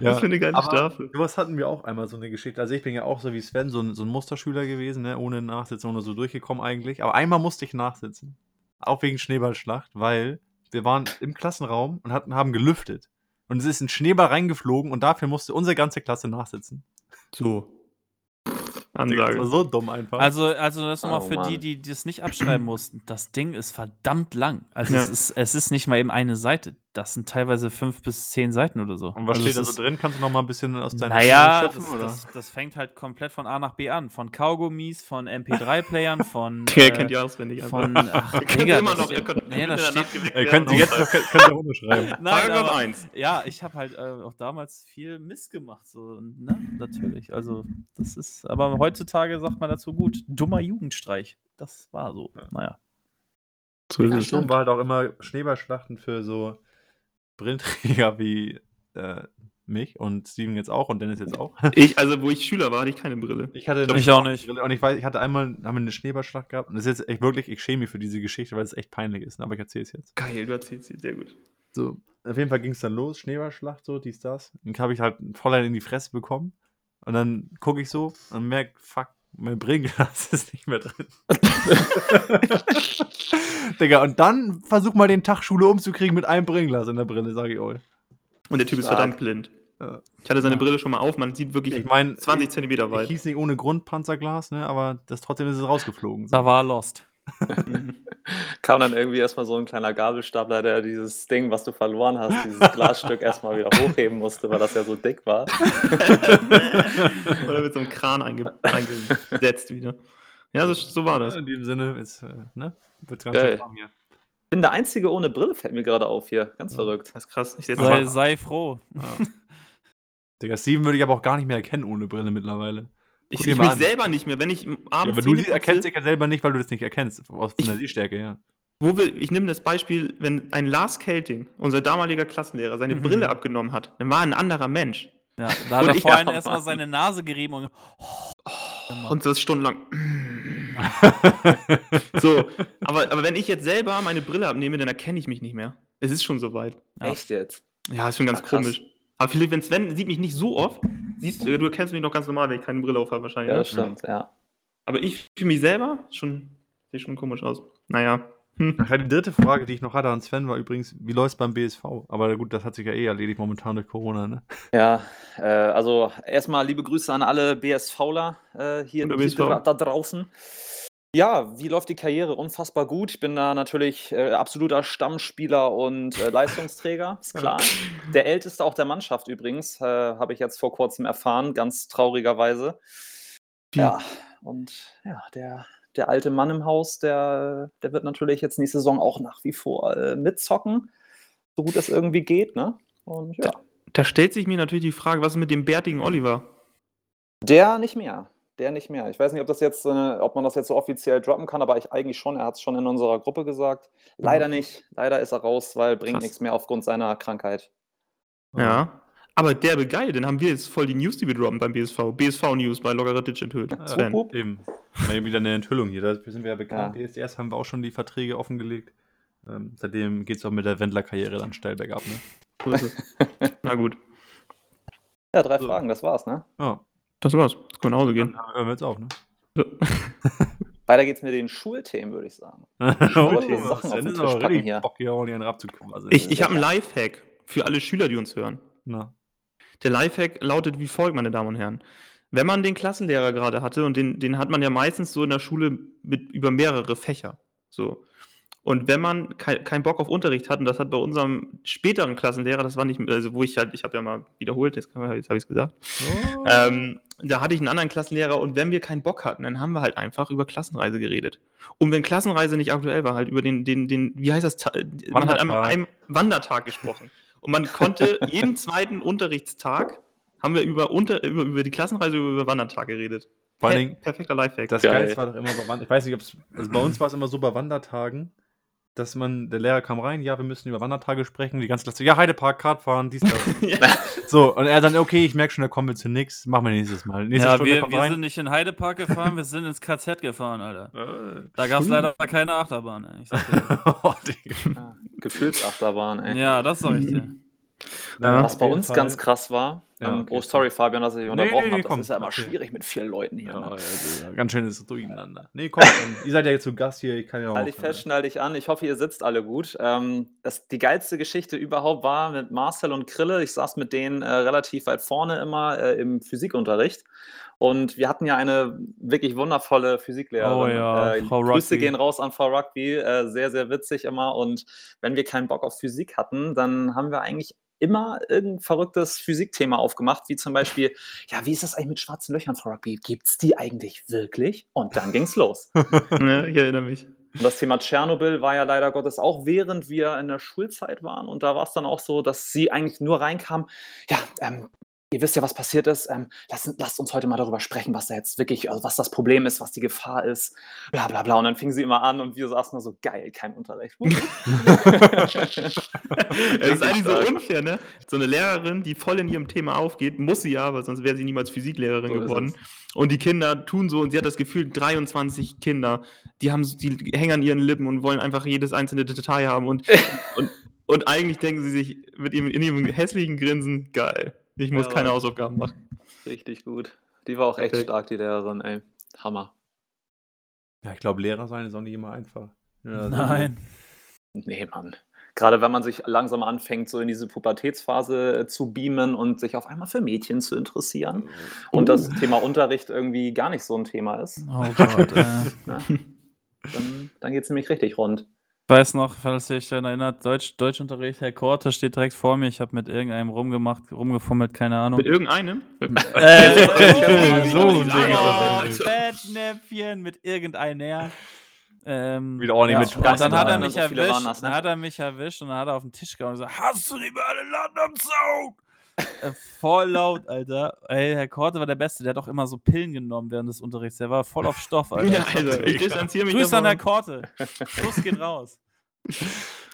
Ja.
Was für eine geile Strafe.
Sowas hatten wir auch einmal so eine Geschichte. Also ich bin ja auch so wie Sven, so ein, so ein Musterschüler gewesen, ne? ohne Nachsitzen, ohne so durchgekommen eigentlich. Aber einmal musste ich nachsitzen. Auch wegen Schneeballschlacht, weil wir waren im Klassenraum und hatten, haben gelüftet. Und es ist ein Schneeball reingeflogen und dafür musste unsere ganze Klasse nachsitzen.
So.
Das war
Ansage.
so dumm einfach.
Also, also das nochmal
Oh,
für die,
Mann.
die die das nicht abschreiben mussten. Das Ding ist verdammt lang. Also
Ja.
es, ist, es ist nicht mal eben eine Seite. Das sind teilweise fünf bis zehn Seiten oder so.
und was
also
steht da so drin? Kannst du noch mal ein bisschen aus deiner
Naja,
Schöpfen,
das,
oder?
das, das fängt halt komplett von A nach B an. Von Kaugummis, von MP3-Playern, von. [LAUGHS]
Der
äh,
kennt die auswendig einfach.
von. [LAUGHS] Ach,
Ihr könnt
Digga,
immer [LAUGHS] noch, ihr könnt
nee, das steht,
werden
könnt ihr
und
jetzt noch, könnt ihr runterschreiben.
Nein, aber,
1.
Ja, ich habe halt äh, auch damals viel Mist gemacht, so, ne? Natürlich. Also, das ist, aber heutzutage sagt man dazu gut, dummer Jugendstreich. Das war so. Naja.
So
Ja. Sturm war halt auch immer Schneeballschlachten für so Brillenträger wie äh, mich und Steven jetzt auch und Dennis jetzt auch. [LAUGHS]
Ich, also wo ich Schüler war, hatte ich keine Brille.
Ich hatte
Ich auch nicht.
Brille Und ich weiß, ich hatte einmal haben wir eine Schneeballschlacht gehabt und das ist jetzt echt wirklich, ich schäme mich für diese Geschichte, weil es echt peinlich ist, ne? aber ich erzähle es jetzt.
Geil, du erzählst sie, sehr gut.
So, auf jeden Fall ging es dann los, Schneeballschlacht, so, dies, das. Dann habe ich halt voll in die Fresse bekommen und dann gucke ich so und merke, fuck, mein Brillenglas [LAUGHS] ist nicht mehr drin. [LAUGHS] [LAUGHS] Digga, und dann versuch mal den Tag Schule umzukriegen mit einem Brillenglas in der Brille, sage ich euch.
Und der Typ ist
Stark.
verdammt blind. Ich hatte seine Brille schon mal auf, man sieht wirklich
Ich meine,
20 Zentimeter
ich
weit.
hieß nicht ohne Grund Panzerglas, ne, aber das trotzdem ist es rausgeflogen.
Da war Lost. [LAUGHS]
Kam dann irgendwie erstmal so ein kleiner Gabelstapler, der dieses Ding, was du verloren hast, dieses Glasstück [LAUGHS] erstmal wieder hochheben musste, weil das ja so dick war.
Oder mit so einem Kran einge eingesetzt wieder. Ja, so, so war das.
In dem Sinne ist, äh, ne, wird ganz
Geil.
schön warm hier.
Ich bin der Einzige ohne Brille, fällt mir gerade auf hier. Ganz verrückt.
Das ist krass. Ich
Sei, sei froh. [LAUGHS]
Digga, Steven würde ich aber auch gar nicht mehr erkennen ohne Brille mittlerweile.
Ich,
Guck
ich
mal
mich
an.
selber nicht mehr, wenn ich
Ja,
abends
aber du erkennst dich ja selber nicht, weil du das nicht erkennst. Aus
Ich-
der Sehstärke, ja.
Wo wir, ich nehme das Beispiel, wenn ein Lars Kelting, unser damaliger Klassenlehrer, seine
Mhm.
Brille abgenommen hat, dann war er ein anderer Mensch.
Ja, da hat
Und
er
ich-
vorhin [LAUGHS]
Ja,
erstmal seine Nase gerieben und.
Und das stundenlang. [LAUGHS] so, [LAUGHS] aber, aber wenn ich jetzt selber meine Brille abnehme, dann erkenne ich mich nicht mehr. Es ist schon soweit.
Ja.
Echt jetzt?
Ja, ist schon ganz
krass.
komisch. Aber Philipp, wenn Sven sieht mich nicht so oft, siehst du, du erkennst mich noch ganz normal, wenn ich keine Brille auf habe wahrscheinlich.
Ja,
ne?
das stimmt, ja.
Aber ich für mich selber schon, sieht schon komisch aus. Naja. Hm.
Ach die dritte Frage, die ich noch hatte an Sven, war übrigens, wie läuft es beim BSV? Aber gut, das hat sich ja eh erledigt momentan durch Corona, ne?
Ja, äh, also erstmal liebe Grüße an alle BSVler äh, hier
BSV.
Da draußen. Ja, wie läuft die Karriere? Unfassbar gut. Ich bin da natürlich äh, absoluter Stammspieler und äh, Leistungsträger, [LAUGHS] ist klar. Der älteste auch der Mannschaft übrigens, äh, habe ich jetzt vor kurzem erfahren, ganz traurigerweise. Ja, und ja, der, der alte Mann im Haus, der, der wird natürlich jetzt nächste Saison auch nach wie vor äh, mitzocken, so gut es irgendwie geht, ne? Und ja.
Da stellt sich mir natürlich die Frage, was ist mit dem bärtigen Oliver?
Der nicht mehr. Der nicht mehr. Ich weiß nicht, ob, das jetzt, äh, ob man das jetzt so offiziell droppen kann, aber ich eigentlich schon. Er hat es schon in unserer Gruppe gesagt. Leider nicht. Leider ist er raus, weil bringt
Krass.
nichts mehr aufgrund seiner Krankheit.
Ja. Aber derbe geil, den haben wir jetzt voll die News, die wir droppen beim BSV. BSV News bei Loggeritisch enthüllt. Sven.
Hup, hup.
Eben. Mal wieder eine Enthüllung hier. Da sind wir ja bekannt.
Ja.
PSDS haben wir auch schon die Verträge offengelegt. Ähm, seitdem geht es auch mit der Wendler-Karriere dann steil bergab. Ne? [LAUGHS]
Na gut,
Ja, drei
So.
Fragen, das war's, ne?
Ja,
das war's. Das kann nach Hause gehen.
dann hören wir jetzt auf. Ne? [LAUGHS]
Weiter geht's mit den Schulthemen, würde ich sagen. [LAUGHS]
oh,
Sachen auf den
ist
Tisch
aber
packen
richtig
hier.
Bock, hier auch nicht einen abzuquasseln.
Ich, ich habe einen Lifehack für alle Schüler, die uns hören.
Na.
Der Lifehack lautet wie folgt, meine Damen und Herren. Wenn man den Klassenlehrer gerade hatte, und den, den hat man ja meistens so in der Schule mit, über mehrere Fächer. So. Und wenn man kei- keinen Bock auf Unterricht hat, und das hat bei unserem späteren Klassenlehrer, das war nicht, also wo ich halt, ich habe ja mal wiederholt, jetzt, kann man- jetzt habe ich es gesagt,
Oh.
ähm, da hatte ich einen anderen Klassenlehrer und wenn wir keinen Bock hatten, dann haben wir halt einfach über Klassenreise geredet. Und wenn Klassenreise nicht aktuell war, halt über den, den, den, wie heißt das, Ta- man hat einmal
Wandertag.
einen Wandertag gesprochen. Und man konnte [LAUGHS] jeden zweiten Unterrichtstag haben wir über, unter, über, über die Klassenreise über, über Wandertag geredet.
Vor allen Dingen,
perfekter Lifehack.
das
Geil.
Geilste war doch immer bei Wand Ich weiß nicht, ob es. Also bei uns war es immer so bei Wandertagen, dass man, der Lehrer kam rein, ja, wir müssen über Wandertage sprechen. Die ganze Klasse, ja, Heidepark, Kart fahren, dies, das. [LAUGHS]
ja.
so, und er dann, okay, ich merke schon, da kommen wir zu nix. Machen wir nächstes Mal. Nächste
Ja,
Stunde
wir, wir
rein.
sind nicht in Heidepark gefahren, wir sind ins KZ gefahren, Alter. [LAUGHS]
Äh,
Da gab es leider keine Achterbahn, ey. Ich sag dir. [LAUGHS]
oh,
Gefühlsachterbahn, ey.
ja, das sag ich dir.
Ja,
Was bei uns ganz krass war,
Ja,
ähm,
okay.
oh sorry Fabian, dass ich unterbrochen
nee,
habe,
nee,
das
komm,
ist ja immer
okay.
schwierig mit vielen Leuten hier.
Ja,
ne?
ja, ganz schönes Durcheinander. Nee, komm, dann, [LAUGHS] ihr seid ja jetzt zu Gast hier, ich kann ja auch.
Halt dich fest, schnall dich an. Ich hoffe, ihr sitzt alle gut. Ähm, das, die geilste Geschichte überhaupt war mit Marcel und Krille. Ich saß mit denen äh, relativ weit vorne immer äh, im Physikunterricht. Und wir hatten ja eine wirklich wundervolle Physiklehrerin.
Oh ja,
äh,
Frau
Grüße
Rugby.
gehen raus an Frau Rugby. Äh, sehr, sehr witzig immer. Und wenn wir keinen Bock auf Physik hatten, dann haben wir eigentlich immer irgendein verrücktes Physikthema aufgemacht, wie zum Beispiel, ja, wie ist das eigentlich mit schwarzen Löchern, Frau Rugby? Gibt es die eigentlich wirklich? Und dann ging's los. [LAUGHS]
ja, ich erinnere mich.
Und das Thema Tschernobyl war ja leider Gottes auch während wir in der Schulzeit waren. Und da war es dann auch so, dass sie eigentlich nur reinkam, ja, ähm, ihr wisst ja, was passiert ist. Ähm, lasst, lasst uns heute mal darüber sprechen, was da jetzt wirklich, also was das Problem ist, was die Gefahr ist, bla bla bla. Und dann fing sie immer an und wir saßen nur so, geil, kein Unterricht. [LAUGHS]
Es ist eigentlich so unfair, ne? So eine Lehrerin, die voll in ihrem Thema aufgeht, muss sie ja, weil sonst wäre sie niemals Physiklehrerin
So
geworden. Und die Kinder tun so und sie hat das Gefühl, 23 Kinder, die haben, die hängen an ihren Lippen und wollen einfach jedes einzelne Detail haben und, [LAUGHS] und, und eigentlich denken sie sich mit ihrem, in ihrem hässlichen Grinsen, geil, ich muss
Ja.
keine Hausaufgaben machen.
Richtig gut. Die war auch echt
Perfekt.
stark, die Lehrerin, ey. Hammer.
Ja, ich glaube, Lehrer sein ist auch nicht immer einfach. Ja, also-
Nein.
Nee, Mann. Gerade wenn man sich langsam anfängt, so in diese Pubertätsphase äh, zu beamen und sich auf einmal für Mädchen zu interessieren und das Thema Unterricht irgendwie gar nicht so ein Thema ist,
Oh Gott, [LAUGHS] äh.
ne? dann, dann geht es nämlich richtig rund.
Ich weiß noch, falls ihr euch daran erinnert, Deutsch, Deutschunterricht, Herr Korte steht direkt vor mir. Ich habe mit irgendeinem rumgemacht, rumgefummelt, keine Ahnung.
Mit irgendeinem?
Äh, [LAUGHS] [LAUGHS] [LAUGHS]
So ein Ding das
Fettnäpfchen mit irgendeiner. Ähm,
Wieder ordentlich mit
und dann hat er mich erwischt,
ne?
dann hat er mich erwischt und dann hat er auf den Tisch gehauen und gesagt, hast du lieber alle Land am Zaun? Äh, voll laut, Alter. Ey, Herr Korte war der Beste, der hat auch immer so Pillen genommen während des Unterrichts. Der war voll auf Stoff, [LAUGHS] Alter.
Ja, also, ich distanziere mich
Grüß an Herr. Korte. Schuss geht raus.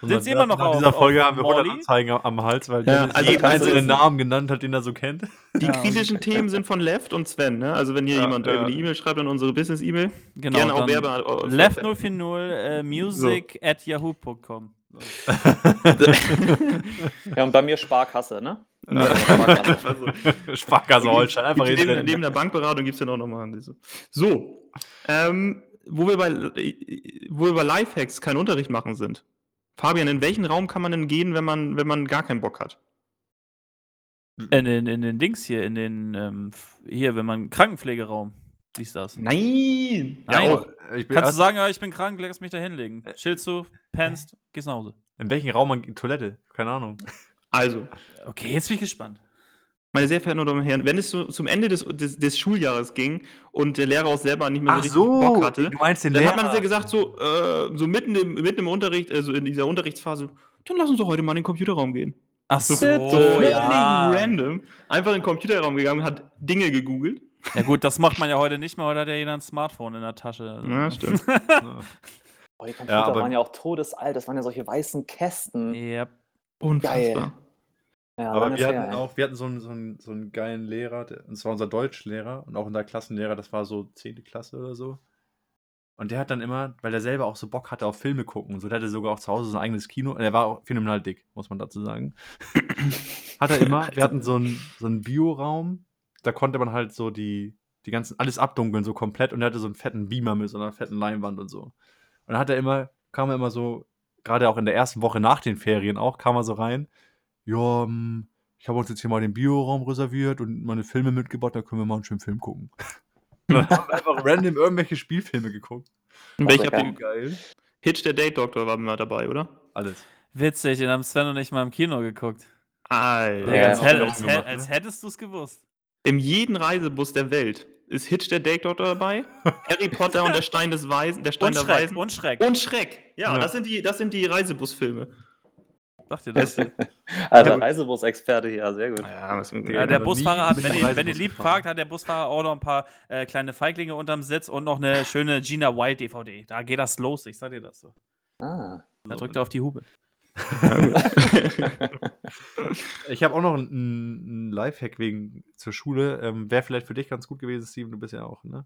Sind Sie immer noch
nach
auf-
dieser Folge
auf
haben wir 100
Molly?
Anzeigen am Hals, weil
Ja,
Dennis
also
jeden einzelnen. Namen genannt hat, den er so kennt.
Die
Ja.
kritischen Themen sind von Left und Sven, ne? Also wenn hier
Ja,
jemand
ja.
irgendwie eine E-Mail schreibt an unsere Business-E-Mail,
Genau.
gerne auch Werbe.
Left 040 äh, music at yahoo.com. [LAUGHS]
Ja, und bei mir Sparkasse, ne?
Ja.
Sparkasse. [LAUGHS]
Sparkasse Holstein, einfach
Gibt's neben, neben der Bankberatung gibt es ja noch mal diese. So, ähm, wo, wir bei, wo wir bei Lifehacks keinen Unterricht machen sind. Fabian, in welchen Raum kann man denn gehen, wenn man, wenn man gar keinen Bock hat?
In den, in den Dings hier, in den, ähm, hier, wenn man Krankenpflegeraum, siehst das.
Nein!
Nein.
Ja.
Ich bin
Kannst du sagen, ja, ich bin krank, lass mich da hinlegen. Chillst du, pennst, gehst nach Hause.
in welchem Raum man Toilette? Keine Ahnung.
Also,
Okay, jetzt bin ich gespannt.
meine sehr verehrten Damen und Herren, wenn es so zum Ende des, des, des Schuljahres ging und der Lehrer auch selber nicht mehr so richtig Bock hatte,
du meinst den
dann
Lehrer.
hat man ja gesagt, so, äh, so mitten im, mitten im Unterricht, also in dieser Unterrichtsphase, dann lass uns doch heute mal in den Computerraum gehen.
Ach
So,
so,
so
ja.
random. Einfach in den Computerraum gegangen und hat Dinge gegoogelt.
Ja gut, das macht man ja heute nicht mehr, heute hat ja jeder ein Smartphone in der Tasche. Also.
Ja, [LAUGHS] stimmt.
Ja.
Boah, die Computer
Ja, aber-
waren ja auch todesalt. Das waren ja solche weißen Kästen.
Yep.
Unfassbar.
Ja,
Aber wir
her,
hatten
ey.
auch, wir hatten so einen, so einen, so einen geilen Lehrer, der, und zwar unser Deutschlehrer und auch unser Klassenlehrer, das war so 10. Klasse oder so. Und der hat dann immer, weil er selber auch so Bock hatte auf Filme gucken und so, der hatte sogar auch zu Hause sein eigenes Kino. Und er war auch phänomenal dick, muss man dazu sagen. [LAUGHS] hat er immer, wir hatten so einen, so einen Bioraum, da konnte man halt so die, die ganzen, alles abdunkeln, so komplett. Und er hatte so einen fetten Beamer mit so einer fetten Leinwand und so. Und dann hat er immer, kam er immer so, gerade auch in der ersten Woche nach den Ferien auch, kam er so rein, ja, hm, ich habe uns jetzt hier mal den Bioraum reserviert und meine Filme mitgebracht, da können wir mal einen schönen Film gucken. [LAUGHS] Und dann haben wir einfach random irgendwelche Spielfilme geguckt.
Welcher. Film?
Geil.
Hitch der Date Doctor war mal dabei, oder?
Alles.
Witzig, den haben Sven und ich mal im Kino geguckt.
Alter.
Ja,
als, hätt- als, hätt-
ne?
als hättest du es gewusst.
In jedem Reisebus der Welt ist Hitch der Date Doctor dabei, [LAUGHS] Harry Potter und der Stein des Weisen, der Stein
Und
der
Schreck,
Weisen
und Schreck.
und Schreck. Ja,
Ja.
Das, sind die, das sind die Reisebusfilme.
Sagt ihr das?
Gut. [LAUGHS]
Reisebus-Experte hier, sehr gut.
Ja,
Ja, der Busfahrer hat,
mit
wenn ihr, wenn ihr lieb fragt, hat der Busfahrer auch noch ein paar äh, kleine Feiglinge unterm Sitz und noch eine schöne Gina Wild DVD. Da geht das los, ich sag dir das so.
Ah.
Da drückt er auf die Hube. [LAUGHS]
Ich habe auch noch einen, einen Lifehack wegen zur Schule. Ähm, Wäre vielleicht für dich ganz gut gewesen, Steven. Du bist ja auch ne?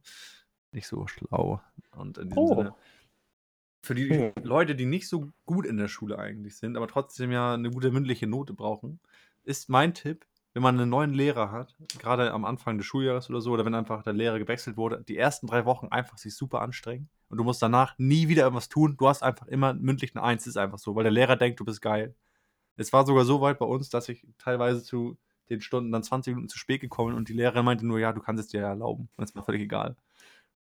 nicht so schlau. Und in diesem
Oh.
Sinne. Für die Leute, die nicht so gut in der Schule eigentlich sind, aber trotzdem ja eine gute mündliche Note brauchen, ist mein Tipp, wenn man einen neuen Lehrer hat, gerade am Anfang des Schuljahres oder so, oder wenn einfach der Lehrer gewechselt wurde, die ersten drei Wochen einfach sich super anstrengen und du musst danach nie wieder irgendwas tun. Du hast einfach immer mündlich eine Eins, ist einfach so, weil der Lehrer denkt, du bist geil. Es war sogar so weit bei uns, dass ich teilweise zu den Stunden dann 20 Minuten zu spät gekommen bin und die Lehrerin meinte nur, ja, du kannst es dir ja erlauben. Und es war völlig egal.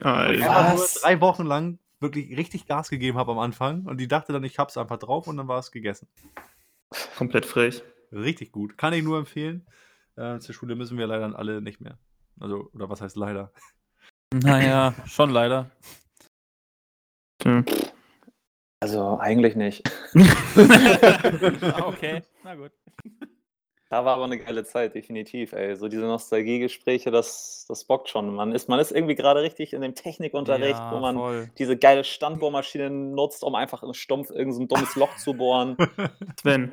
Alter.
Einfach nur drei Wochen lang wirklich richtig Gas gegeben habe am Anfang und die dachte dann, ich hab's einfach drauf und dann war es gegessen.
Komplett frech.
Richtig gut. Kann ich nur empfehlen. Äh, zur Schule müssen wir leider alle nicht mehr. Also, oder was heißt leider? [LAUGHS]
Naja, schon leider.
Hm.
Also eigentlich nicht. [LAUGHS]
Okay, na gut.
Da war aber eine geile Zeit, definitiv, ey. So diese Nostalgiegespräche, das, das bockt schon. Man ist, man ist irgendwie gerade richtig in dem Technikunterricht,
Ja,
wo man
voll.
diese geile Standbohrmaschine nutzt, um einfach in Stumpf irgendein so ein dummes Loch zu bohren. [LAUGHS]
Sven,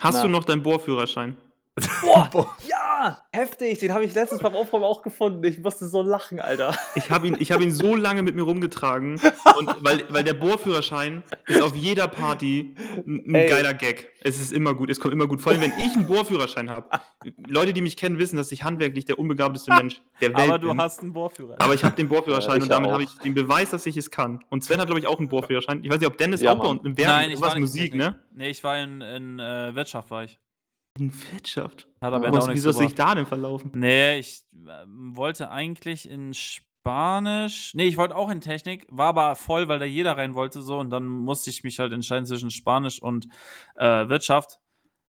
hast
Na.
du noch deinen Bohrführerschein? [LAUGHS]
Boah, ja, heftig. Den habe ich letztens beim Aufräumen auch gefunden. Ich musste so lachen, Alter.
Ich habe ihn, ich hab ihn so lange mit mir rumgetragen, und weil, weil der Bohrführerschein ist auf jeder Party ein,
Ey.
geiler Gag. Es ist immer gut, es kommt immer gut. Vor allem, wenn ich einen Bohrführerschein habe. Leute, die mich kennen, wissen, dass ich handwerklich der unbegabteste Mensch der Welt
Aber du
bin.
hast einen Bohrführer.
Aber ich habe den Bohrführerschein
Ja,
und damit habe ich den Beweis, dass ich es kann. Und Sven hat, glaube ich, auch einen Bohrführerschein. Ich weiß nicht, ob Dennis
Ja,
auch bei uns im Werk
Nein, ich
was
war nicht in
Musik,
Technik.
ne?
Nee, ich war in, in äh, Wirtschaft, war ich.
In Wirtschaft.
Hat aber
Was, wieso ist sich
gebracht.
da denn verlaufen?
Nee, ich ähm, wollte eigentlich in Spanisch. Nee, ich wollte auch in Technik, war aber voll, weil da jeder rein wollte so und dann musste ich mich halt entscheiden zwischen Spanisch und äh, Wirtschaft.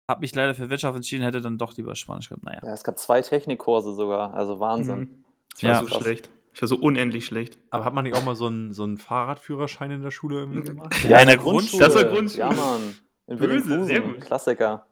Hab mich leider für Wirtschaft entschieden, hätte dann doch lieber Spanisch gehabt. Naja.
Ja, es gab zwei Technikkurse sogar. Also Wahnsinn.
Mhm. Ich war
Ja.
so schlecht. Ich war so unendlich schlecht.
Aber hat man nicht auch mal so einen, so einen Fahrradführerschein in der Schule irgendwie gemacht?
Ja, in der Grundschule.
Das war Grundschule.
Ja, Mann. In
Böse, sehr gut.
Klassiker.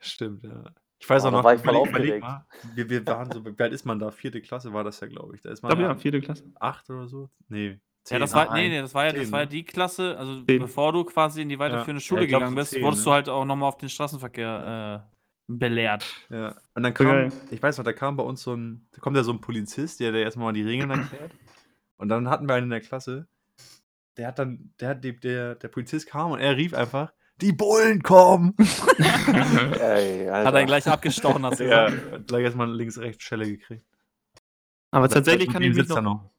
Stimmt, ja. Ich weiß auch noch,
war ich voll
überleg- mal, wir, wir waren so, wie alt ist man da? Vierte Klasse war das ja, glaube ich. Da ist
Ich
man
glaube,
ja
ja, vierte Klasse.
acht oder so. Nee.
Ja, das
zehn.
war, nee, nee, das war ja, das
Zehn,
war ja
ne?
die Klasse, also
Zehn.
bevor du quasi in die weiterführende
Ja.
Schule
Ja, ich glaub,
gegangen bist,
zehn,
wurdest
ne?
du halt auch nochmal auf den Straßenverkehr äh, belehrt.
Ja. Und dann kam,
geil.
ich weiß noch, da kam bei uns so ein, da kommt ja so ein Polizist, der, der erstmal mal die Regeln erklärt. Und dann hatten wir einen in der Klasse, der hat dann, der hat, der, der Polizist kam und er rief einfach, die Bullen kommen! [LAUGHS]
Ey.
Hat er gleich abgestochen, hast du
ja,
gesagt.
hat gleich erstmal links, rechts Schelle gekriegt.
Aber tatsächlich
Und
kann ich mich noch.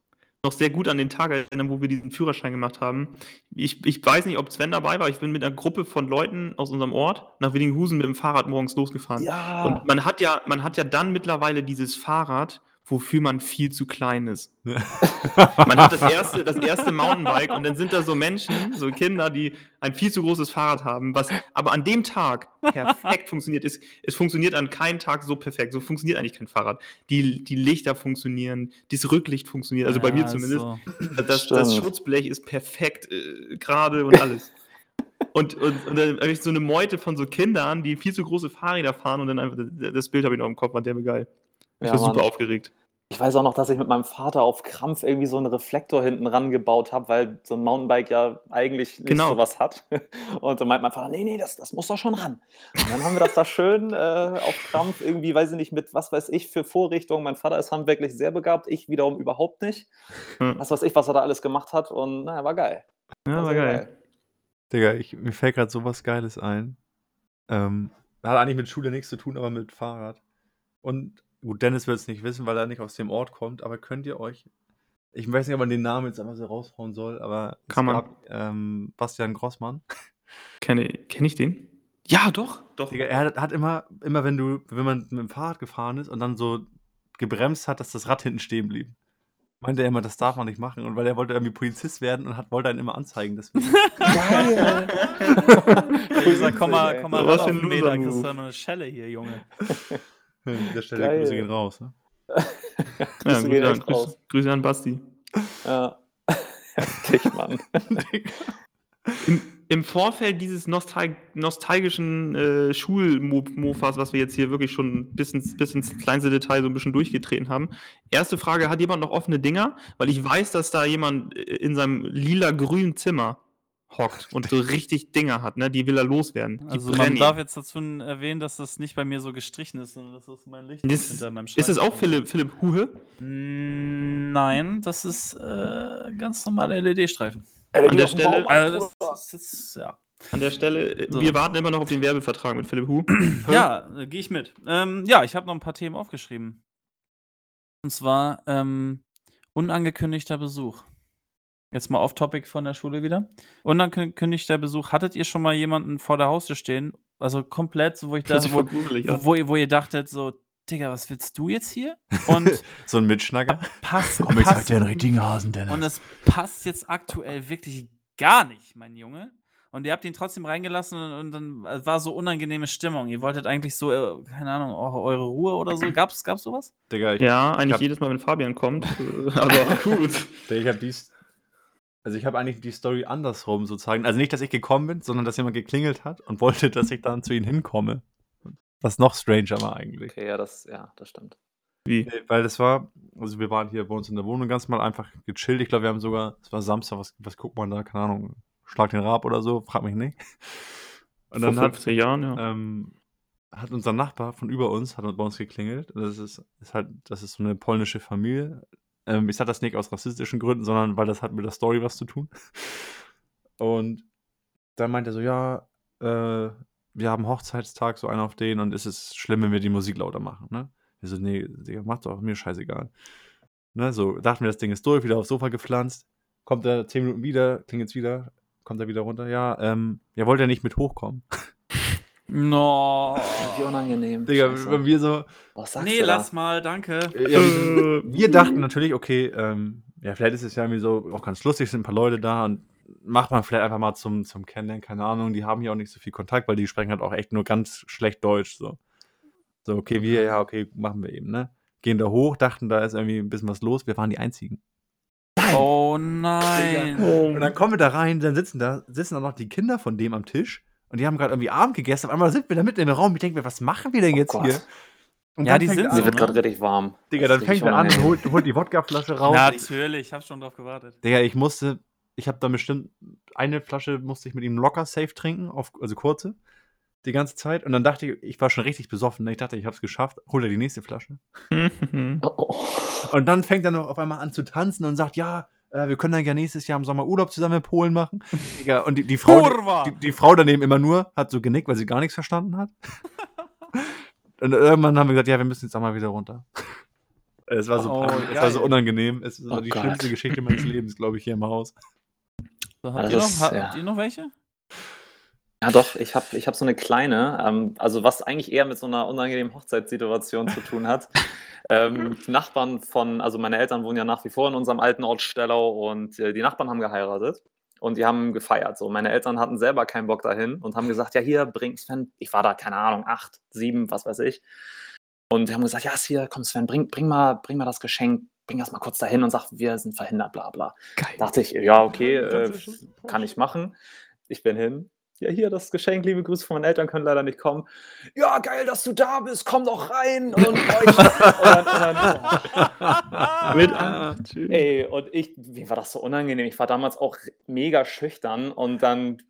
noch
sehr gut an den Tag erinnern, wo wir diesen Führerschein gemacht haben. Ich, ich weiß nicht, ob Sven dabei war. Ich bin mit einer Gruppe von Leuten aus unserem Ort nach Willinghusen mit dem Fahrrad morgens losgefahren.
Ja.
Und man hat ja, man hat ja dann mittlerweile dieses Fahrrad, wofür man viel zu klein ist. [LAUGHS] Man hat das erste, das erste Mountainbike und dann sind da so Menschen, so Kinder, die ein viel zu großes Fahrrad haben, was aber an dem Tag perfekt funktioniert. Es, es funktioniert an keinem Tag so perfekt. So funktioniert eigentlich kein Fahrrad. Die, die Lichter funktionieren, das Rücklicht funktioniert, also bei mir
Ja,
zumindest.
so.
Das, das. Schutzblech ist perfekt äh, gerade und alles. Und, und, und dann habe ich so eine Meute von so Kindern, die viel zu große Fahrräder fahren und dann einfach, das Bild habe ich noch im Kopf, war der mir geil. Ich
Ja,
war super
Mann.
aufgeregt.
Ich weiß auch noch, dass ich mit meinem Vater auf Krampf irgendwie so einen Reflektor hinten rangebaut habe, weil so ein Mountainbike ja eigentlich nicht
Genau. [LAUGHS]
so was hat. Und dann meint mein Vater: „Ne, ne, das das muss doch schon ran.“ Und dann haben wir das da schön, äh, auf Krampf irgendwie, weiß ich nicht, mit was weiß ich für Vorrichtungen. Mein Vater ist handwerklich sehr begabt, ich wiederum überhaupt nicht.
Hm.
Was weiß ich, was er da alles gemacht hat und na ja, war geil.
Ja, war
sehr
geil.
Digga, ich, mir fällt gerade sowas Geiles ein. Ähm, hat eigentlich mit Schule nichts zu tun, aber mit Fahrrad. Und gut, Dennis wird es nicht wissen, weil er nicht aus dem Ort kommt, aber könnt ihr euch. Ich weiß nicht, ob man den Namen jetzt einfach so raushauen soll, aber
Kann man.
gab ähm, Bastian Grossmann.
Kenne kenn ich den? Ja, doch. Doch.
Digga, er hat, hat immer, immer wenn du, wenn man mit dem Fahrrad gefahren ist und dann so gebremst hat, dass das Rad hinten stehen blieb. Meinte er immer, das darf man nicht machen. Und weil er wollte irgendwie Polizist werden und hat, wollte einen immer anzeigen. Deswegen. [LAUGHS]
Geil.
Ich gesagt, komm mal, komm mal
Was für ein
Meter, kriegst du eine Schelle hier, Junge. [LAUGHS]
An der Stelle
Geil.
Grüße gehen raus. Ne? [LAUGHS]
Ja,
Grüße gehen
Grüße, an,
echt raus.
Grüße, Grüße an Basti.
Ja. [LAUGHS] Heftig, Mann. [LAUGHS]
Im, Im Vorfeld dieses nostal nostalgischen äh, Schulmofas, was wir jetzt hier wirklich schon bis ins, bis ins kleinste Detail so ein bisschen durchgetreten haben. Erste Frage, hat jemand noch offene Dinger? Weil ich weiß, dass da jemand äh, in seinem lila-grünen Zimmer hockt und so richtig Dinger hat, ne? Die will er loswerden. Die
Also man darf jetzt dazu erwähnen, dass das nicht bei mir so gestrichen ist, sondern das ist mein Licht
Das-
hinter meinem
Ist es auch
Schreibtisch.
Philipp, Philipp Huhe?
Nein, das ist äh, ganz normale LED-Streifen.
An der Stelle-
Also das, das ist, ja.
An der Stelle, äh,
So.
wir warten immer noch auf den Werbevertrag mit Philipp Hu. [CLEARS THROAT]
Ja, äh, gehe ich mit. Ähm, ja, ich habe noch ein paar Themen aufgeschrieben. Und zwar ähm, unangekündigter Besuch. Jetzt mal off Topic von der Schule wieder. Unangekündigter Besuch. Hattet ihr schon mal jemanden vor der Haustür stehen? Also komplett, so, wo ich
Das
dachte, wo,
gruselig. Ja.
wo, ihr- wo ihr dachtet, so, Digga, was willst du jetzt hier? Und [LAUGHS]
So ein Mitschnacker.
passt,
Komm, jetzt
passt
halt den richtigen Hasen, Dennis.
und es passt jetzt aktuell wirklich gar nicht, mein Junge. Und ihr habt ihn trotzdem reingelassen und, und dann äh, war so unangenehme Stimmung. Ihr wolltet eigentlich so, äh, keine Ahnung, eure, eure Ruhe oder so. Gab's, gab's sowas?
Digga, ich,
Ja, eigentlich
hab-
jedes Mal, wenn Fabian kommt. äh, [LAUGHS] Aber gut.
Digga, ich habe dies. Also ich habe eigentlich die Story andersrum sozusagen. Also nicht, dass ich gekommen bin, sondern dass jemand geklingelt hat und wollte, dass ich dann zu ihnen hinkomme. Was noch stranger war eigentlich.
Okay, ja, das, ja, das stimmt.
Wie?
Weil das war, also wir waren hier bei uns in der Wohnung ganz mal einfach gechillt. Ich glaube, wir haben sogar, es war Samstag, was, was guckt man da? Keine Ahnung, Schlag den Rab oder so, frag mich nicht. Und
Vor
dann hat,
50 Jahren, ja.
ähm, hat unser Nachbar von über uns, hat bei uns geklingelt. Das ist, ist halt, das ist so eine polnische Familie. Ähm, ich sage das nicht aus rassistischen Gründen, sondern weil das hat mit der Story was zu tun. Und dann meint er so, ja, äh, wir haben Hochzeitstag, so einer auf den, und ist es schlimm, wenn wir die Musik lauter machen, ne? Ich so, nee, Digga, mach doch, mir scheißegal. Ne, so, dachten wir, das Ding ist durch, wieder aufs Sofa gepflanzt. Kommt er zehn Minuten wieder, klingelt's wieder, kommt er wieder runter. Ja, ähm, ja, wollt ihr nicht mit hochkommen?
No.
Wie unangenehm.
Digga,
Scheiße.
wenn wir so,
Was sagst
Nee,
du da?
lass mal, danke.
ja, wir, wir dachten natürlich, okay, ähm, ja, vielleicht ist es ja irgendwie so auch ganz lustig, sind ein paar Leute da und macht man vielleicht einfach mal zum, zum Kennenlernen, keine Ahnung, die haben hier auch nicht so viel Kontakt, weil die sprechen halt auch echt nur ganz schlecht Deutsch, so. So, okay, wir, ja, okay, machen wir eben, ne? Gehen da hoch, dachten, da ist irgendwie ein bisschen was los, wir waren die Einzigen.
Oh nein.
Und dann kommen wir da rein, dann sitzen da, sitzen da noch die Kinder von dem am Tisch und die haben gerade irgendwie Abend gegessen. Auf einmal sind wir da mitten im Raum. Ich denke mir, was machen wir denn
Oh
jetzt
Gott.
hier? Und
Ja,
dann
die sind
an,
wird
ne?
gerade richtig warm.
Digga, dann fängt er an,
unangenehm.
holt, holt die Wodkaflasche raus.
Natürlich, ich habe schon drauf gewartet.
Digga, ich musste, ich habe da bestimmt eine Flasche musste ich mit ihm locker safe trinken, auf, also kurze, die ganze Zeit. Und dann dachte ich, ich war schon richtig besoffen. ne? Ich dachte, ich habe es geschafft. Hol er die nächste Flasche. [LAUGHS] Und dann fängt er noch auf einmal an zu tanzen und sagt, ja, äh, wir können dann ja nächstes Jahr im Sommer Urlaub zusammen in Polen machen. [LAUGHS] Digga, und die, die Frau, die, die Frau daneben immer nur hat so genickt, weil sie gar nichts verstanden hat. [LAUGHS] und irgendwann haben wir gesagt, ja, wir müssen jetzt auch mal wieder runter. Es war so,
Oh,
peinlich, es war so unangenehm. Es war
Oh
die
Gott.
schlimmste Geschichte meines Lebens, glaube ich, hier im Haus.
So, habt, ihr noch,
ist,
habt
ja.
ihr noch welche?
Ja, doch, ich habe ich hab so eine kleine, ähm, also was eigentlich eher mit so einer unangenehmen Hochzeitssituation zu tun hat. ähm, die Nachbarn von, also meine Eltern wohnen ja nach wie vor in unserem alten Ort Stellau und äh, die Nachbarn haben geheiratet und die haben gefeiert. So, meine Eltern hatten selber keinen Bock dahin und haben gesagt, ja, hier, bring Sven, ich war da, keine Ahnung, acht, sieben, was weiß ich. Und die haben gesagt, ja, hier, komm Sven, bring, bring, mal, bring mal das Geschenk, bring das mal kurz dahin und sag, wir sind verhindert, bla bla.
Geil.
Dachte ich, ja, okay, äh, kann ich machen. Ich bin hin. Ja, hier das Geschenk, liebe Grüße von meinen Eltern können leider nicht kommen. Ja, geil, dass du da bist, komm doch rein. Und, [LAUGHS] und,
Mit ah.
Ey, und ich, mir war das so unangenehm. Ich war damals auch mega schüchtern und dann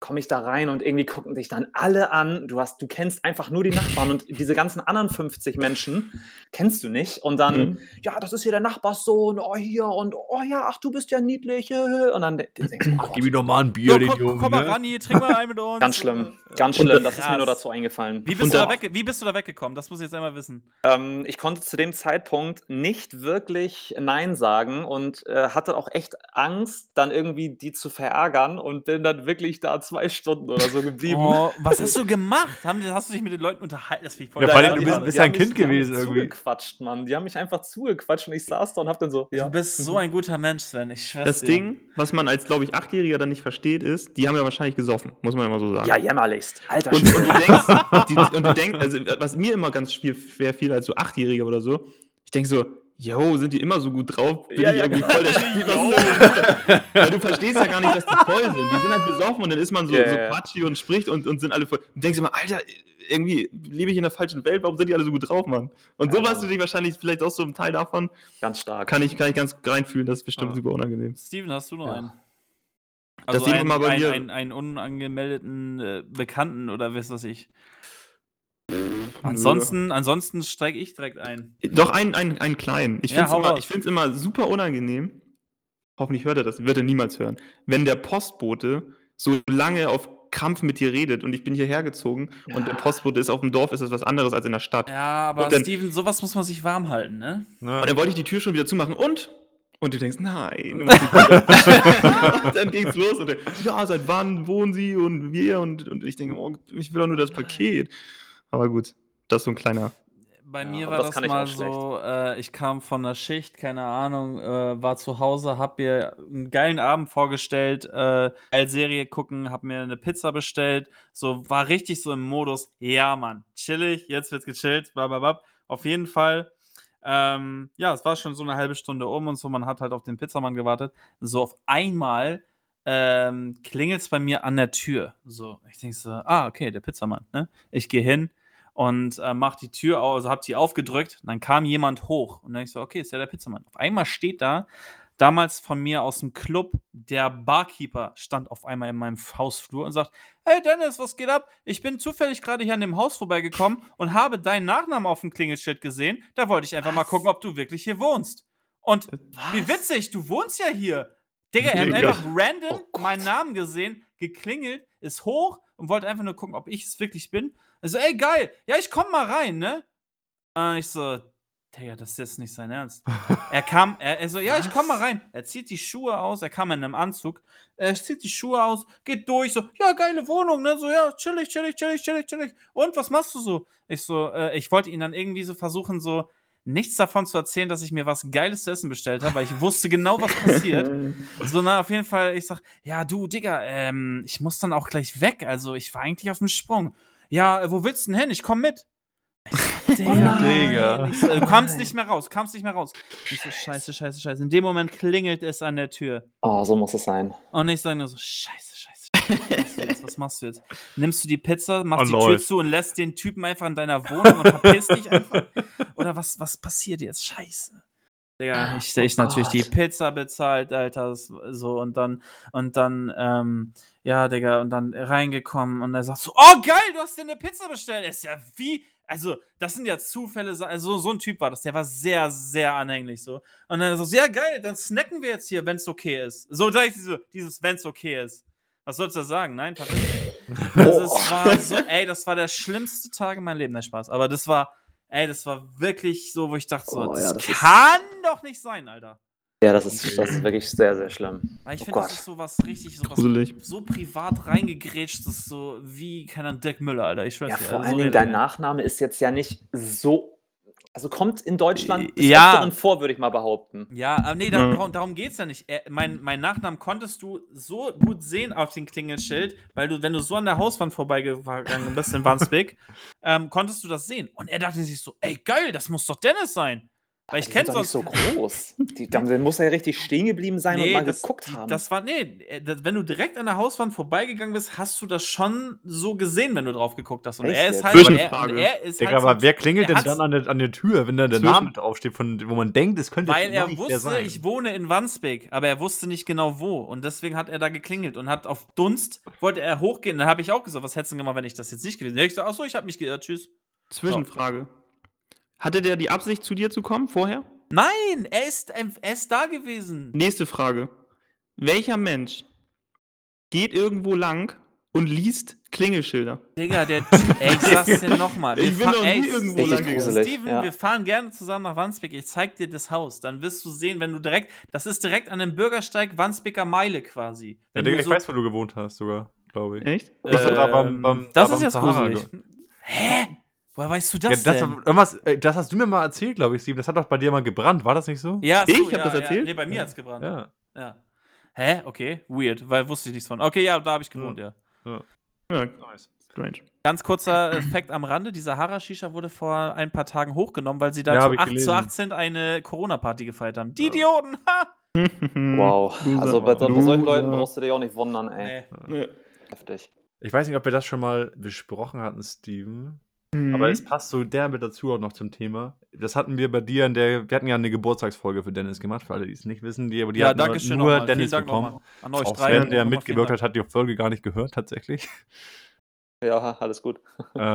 komme ich da rein und irgendwie gucken dich dann alle an. Du hast, du kennst einfach nur die Nachbarn und diese ganzen anderen 50 Menschen kennst du nicht. Und dann,
Mhm.
ja, das ist hier der Nachbarssohn, oh hier und oh ja, ach du bist ja niedlich. äh, Und dann de- denkst du, oh
Gib ihm doch mal ein Bier, den
komm,
Jungen.
komm mal
ne?
ran hier, trink mal ein mit uns.
ganz schlimm, ganz
Und
schlimm. Das ist mir nur dazu eingefallen.
Wie bist,
Und
du da
da-
wie bist du da weggekommen? Das muss ich jetzt einmal wissen.
Ähm, ich konnte zu dem Zeitpunkt nicht wirklich Nein sagen und äh, hatte auch echt Angst, dann irgendwie die zu verärgern und bin dann wirklich da zwei Stunden oder so geblieben.
Oh, was hast du gemacht? Haben, hast du dich mit den Leuten unterhalten? Das finde ich voll
Ja, vor allem, du bist- bist ja ein Kind
mich
gewesen irgendwie.
Zugequatscht, Mann. Die haben mich einfach zugequatscht und ich saß da und hab dann so, ja.
Du bist so ein guter Mensch, Sven. Ich schwör's
Das
dir.
Ding, was man als, glaube ich, Achtjähriger dann nicht versteht, ist, die haben ja wahrscheinlich gesoffen, muss man immer so sagen.
Ja, jämmerlichst. Alter
Und, und du denkst, die, und du denkst, also was mir immer ganz schwer, schwer fiel als so Achtjähriger oder so, ich denke so, yo, sind die immer so gut drauf? Bin
Ja,
ich
ja,
irgendwie
genau.
voll der Spieler? Ist denn? Weil du verstehst ja gar nicht, dass die voll sind. Die sind halt besoffen und dann ist man so,
Ja,
so quatschig und spricht und, und sind alle voll. Und denkst immer, Alter, irgendwie lebe ich in der falschen Welt, warum sind die alle so gut drauf, Mann? Und so
Ja,
warst
Mann.
du dich wahrscheinlich vielleicht auch so ein Teil davon.
Ganz stark.
Kann ich, kann ich ganz reinfühlen, das ist bestimmt
Ja.
super unangenehm.
Steven, hast du noch
Ja.
einen?
Das
Also
sehen wir
einen,
mal bei
einen,
mir.
einen, einen unangemeldeten äh, Bekannten oder was weiß ich. Ansonsten, ansonsten steige ich direkt ein.
Doch, einen, einen, einen kleinen. Ich
Ja,
finde es immer, immer super unangenehm. Hoffentlich hört er das, wird er niemals hören. Wenn der Postbote so lange auf Krampf mit dir redet und ich bin hierher gezogen und der Postbote ist auf dem Dorf, ist das was anderes als in der Stadt.
Ja, aber
dann-
Steven, sowas muss man sich warm halten, ne?
Und dann wollte ich die Tür schon wieder zumachen und? Und du denkst, nein. [LAUGHS] und [LAUGHS] dann ging's los und er, ja, seit wann wohnen Sie und wir? Und, und ich denke, oh, ich will doch nur das Paket. Aber gut, das ist so ein kleiner.
Bei
Ja,
mir war
das
das, mal so, äh, ich kam von der Schicht, keine Ahnung, äh, war zu Hause, hab mir einen geilen Abend vorgestellt, äh, Serie gucken, hab mir eine Pizza bestellt, so war richtig so im Modus, ja Mann, chillig, jetzt wird's gechillt, blablabla. Auf jeden Fall, ähm, ja, es war schon so eine halbe Stunde um und so, man hat halt auf den Pizzamann gewartet. So auf einmal ähm, klingelt es bei mir an der Tür. So, ich denke so, ah, okay, der Pizzamann, ne? Ich gehe hin, und äh, mach die Tür auf, also hab die aufgedrückt. Und dann kam jemand hoch und dann ich so, okay, ist ja der Pizzamann. Auf einmal steht da, damals von mir aus dem Club, der Barkeeper stand auf einmal in meinem Hausflur und sagt, hey Dennis, was geht ab? Ich bin zufällig gerade hier an dem Haus vorbeigekommen und habe deinen Nachnamen auf dem Klingelschild gesehen. Da wollte ich einfach mal
Was?
gucken, ob du wirklich hier wohnst. Und wie witzig, du wohnst ja hier. Digga, er hat einfach random
Oh
meinen Namen gesehen, geklingelt, ist hoch und wollte einfach nur gucken, ob ich es wirklich bin. Also, ey, geil, ja, ich komm mal rein, ne? Und ich so, Digga, das ist jetzt nicht sein Ernst. Er kam, [LAUGHS] er, er so, ja, ich komm mal rein. Er zieht die Schuhe aus, er kam in einem Anzug, er zieht die Schuhe aus, geht durch, so, ja, geile Wohnung, ne? So, ja, chillig, chillig, chillig, chillig, chillig. Und was machst du so? Ich so, äh, ich wollte ihn dann irgendwie so versuchen, so nichts davon zu erzählen, dass ich mir was Geiles zu essen bestellt habe, weil ich wusste genau, was passiert. [LAUGHS] So, na, auf jeden Fall, ich sag, ja, du, Digga, ähm, ich muss dann auch gleich weg. Also, ich war eigentlich auf dem Sprung. Ja, äh, wo willst du denn hin? Ich komm mit. [LAUGHS] Digga,
Digga.
Ich so, du kamst nicht mehr raus, kamst nicht mehr raus. Ich so, scheiße, scheiße, scheiße. In dem Moment klingelt es an der Tür.
Oh, so muss es sein.
Und ich sage nur so, scheiße, scheiße. scheiße. Was machst du jetzt? Was machst du jetzt? Nimmst du die Pizza, machst
Oh,
die
lol.
Tür zu und lässt den Typen einfach in deiner Wohnung und verpisst dich einfach? [LAUGHS] Oder was, was passiert jetzt? Scheiße. Digga, ich, ich
Oh
natürlich die. Pizza bezahlt, Alter, so und dann, und dann, ähm, ja, Digga, und dann reingekommen und er sagt so, oh geil, du hast dir eine Pizza bestellt. Ist ja wie, also, das sind ja Zufälle, so- also so ein Typ war das, der war sehr, sehr anhänglich so. Und dann so, sehr geil, dann snacken wir jetzt hier, wenn es okay ist. So gleich diese, dieses, wenn es okay ist. Was sollst du da sagen? Nein, tatsächlich. Also, es war so, ey, das war der schlimmste Tag in meinem Leben, der Spaß. Aber das war, ey, das war wirklich so, wo ich dachte, so,
Oh,
das,
ja, das ist-
kann doch nicht sein, Alter.
Ja, das ist, das ist wirklich sehr, sehr schlimm.
Weil ich
Oh
finde, das ist so was richtig, so was
Gruselig.
so privat reingegrätscht, das ist so wie, keine Ahnung, Dirk Müller, Alter. Ich schwör's
Ja,
dir,
vor
also
allen
so
Dingen, dein. Nachname ist jetzt ja nicht so. Also kommt in Deutschland des
Ja.
Öfteren vor, würde ich mal behaupten.
Ja, aber nee, darum, darum geht's ja nicht. Er, mein, mein Nachnamen konntest du so gut sehen auf dem Klingelschild, weil du, wenn du so an der Hauswand vorbeigegangen bist in Wandsbek, [LAUGHS] ähm, konntest du das sehen. Und er dachte sich so, ey, geil, das muss doch Dennis sein.
Aber
ich
die
kenn
sind doch nicht so
sonst- [LAUGHS]
groß. Die, dann muss er ja richtig stehen geblieben sein und mal
das,
geguckt haben.
Das war, nee, äh, das, wenn du direkt an der Hauswand vorbeigegangen bist, hast du das schon so gesehen, wenn du drauf geguckt hast. Und
Echt
er ist halt, und er,
Zwischenfrage.
und er ist
Digga,
halt
aber
so,
wer klingelt denn dann an der, an der Tür, wenn da der Name draufsteht, von, wo man denkt, es könnte
Weil er wusste,
sein?
ich wohne in Wandsbek, aber er wusste nicht genau wo. Und deswegen hat er da geklingelt und hat auf Dunst, wollte er hochgehen. Dann habe ich auch gesagt, was hättest du denn gemacht, wenn ich das jetzt nicht gewesen wäre? Ich so, achso, ich habe mich geirrt, tschüss.
Zwischenfrage. Hatte der die Absicht, zu dir zu kommen vorher?
Nein, er ist, er ist da gewesen.
Nächste Frage. Welcher Mensch geht irgendwo lang und liest Klingelschilder?
Digga, der ey, ich sag's dir [LAUGHS] nochmal.
Ich bin noch nie irgendwo lang gegangen.
gruselig.
Steven,
ja.
wir fahren gerne zusammen nach Wandsbek. Ich zeig dir das Haus. Dann wirst du sehen, wenn du direkt, das ist direkt an dem Bürgersteig Wandsbeker Meile quasi.
Ja, Digga,
du
ich weiß, wo du gewohnt hast, sogar, glaube ich.
Echt?
Doch da beim-
Ähm,
beim-
das
da
ist jetzt
Sahara
gruselig. Hä? Woher weißt du
Ja,
das
das,
denn?
irgendwas, äh, das hast du mir mal erzählt, glaube ich, Steven. Das hat doch bei dir mal gebrannt, war das nicht so?
Ja,
Ich
so,
hab
ja,
das
ja.
erzählt?
Nee, bei mir hat's gebrannt.
Ja.
Ja. Hä? Okay, weird, weil wusste ich nichts von. Okay, ja, da habe ich gewohnt, ja.
Ja,
Nice.
strange.
Ganz kurzer Effekt am Rande: Die Sahara-Shisha wurde vor ein paar Tagen hochgenommen, weil sie da
Ja,
zu
ich
8 zu
gelesen.
18 eine Corona-Party gefeiert haben. Die Idioten! [LAUGHS]
Wow. Also bei, bei solchen. Leuten brauchst du dich auch nicht wundern, ey.
Nee.
Ja.
Heftig.
Ich weiß nicht, ob wir das schon mal besprochen hatten, Steven.
Mhm.
Aber es passt so derbe dazu auch noch zum Thema. Das hatten wir bei dir in der. Wir hatten ja eine Geburtstagsfolge für Dennis gemacht, für alle, die es nicht wissen. Die, aber die
ja,
hatten
danke schön
nur
nochmal.
Dennis bekommen.
nochmal an euch
Auch
drei.
Sven, der mitgewirkt hat, hat die Folge gar nicht gehört, tatsächlich. [LAUGHS]
Ja, alles gut.
ähm,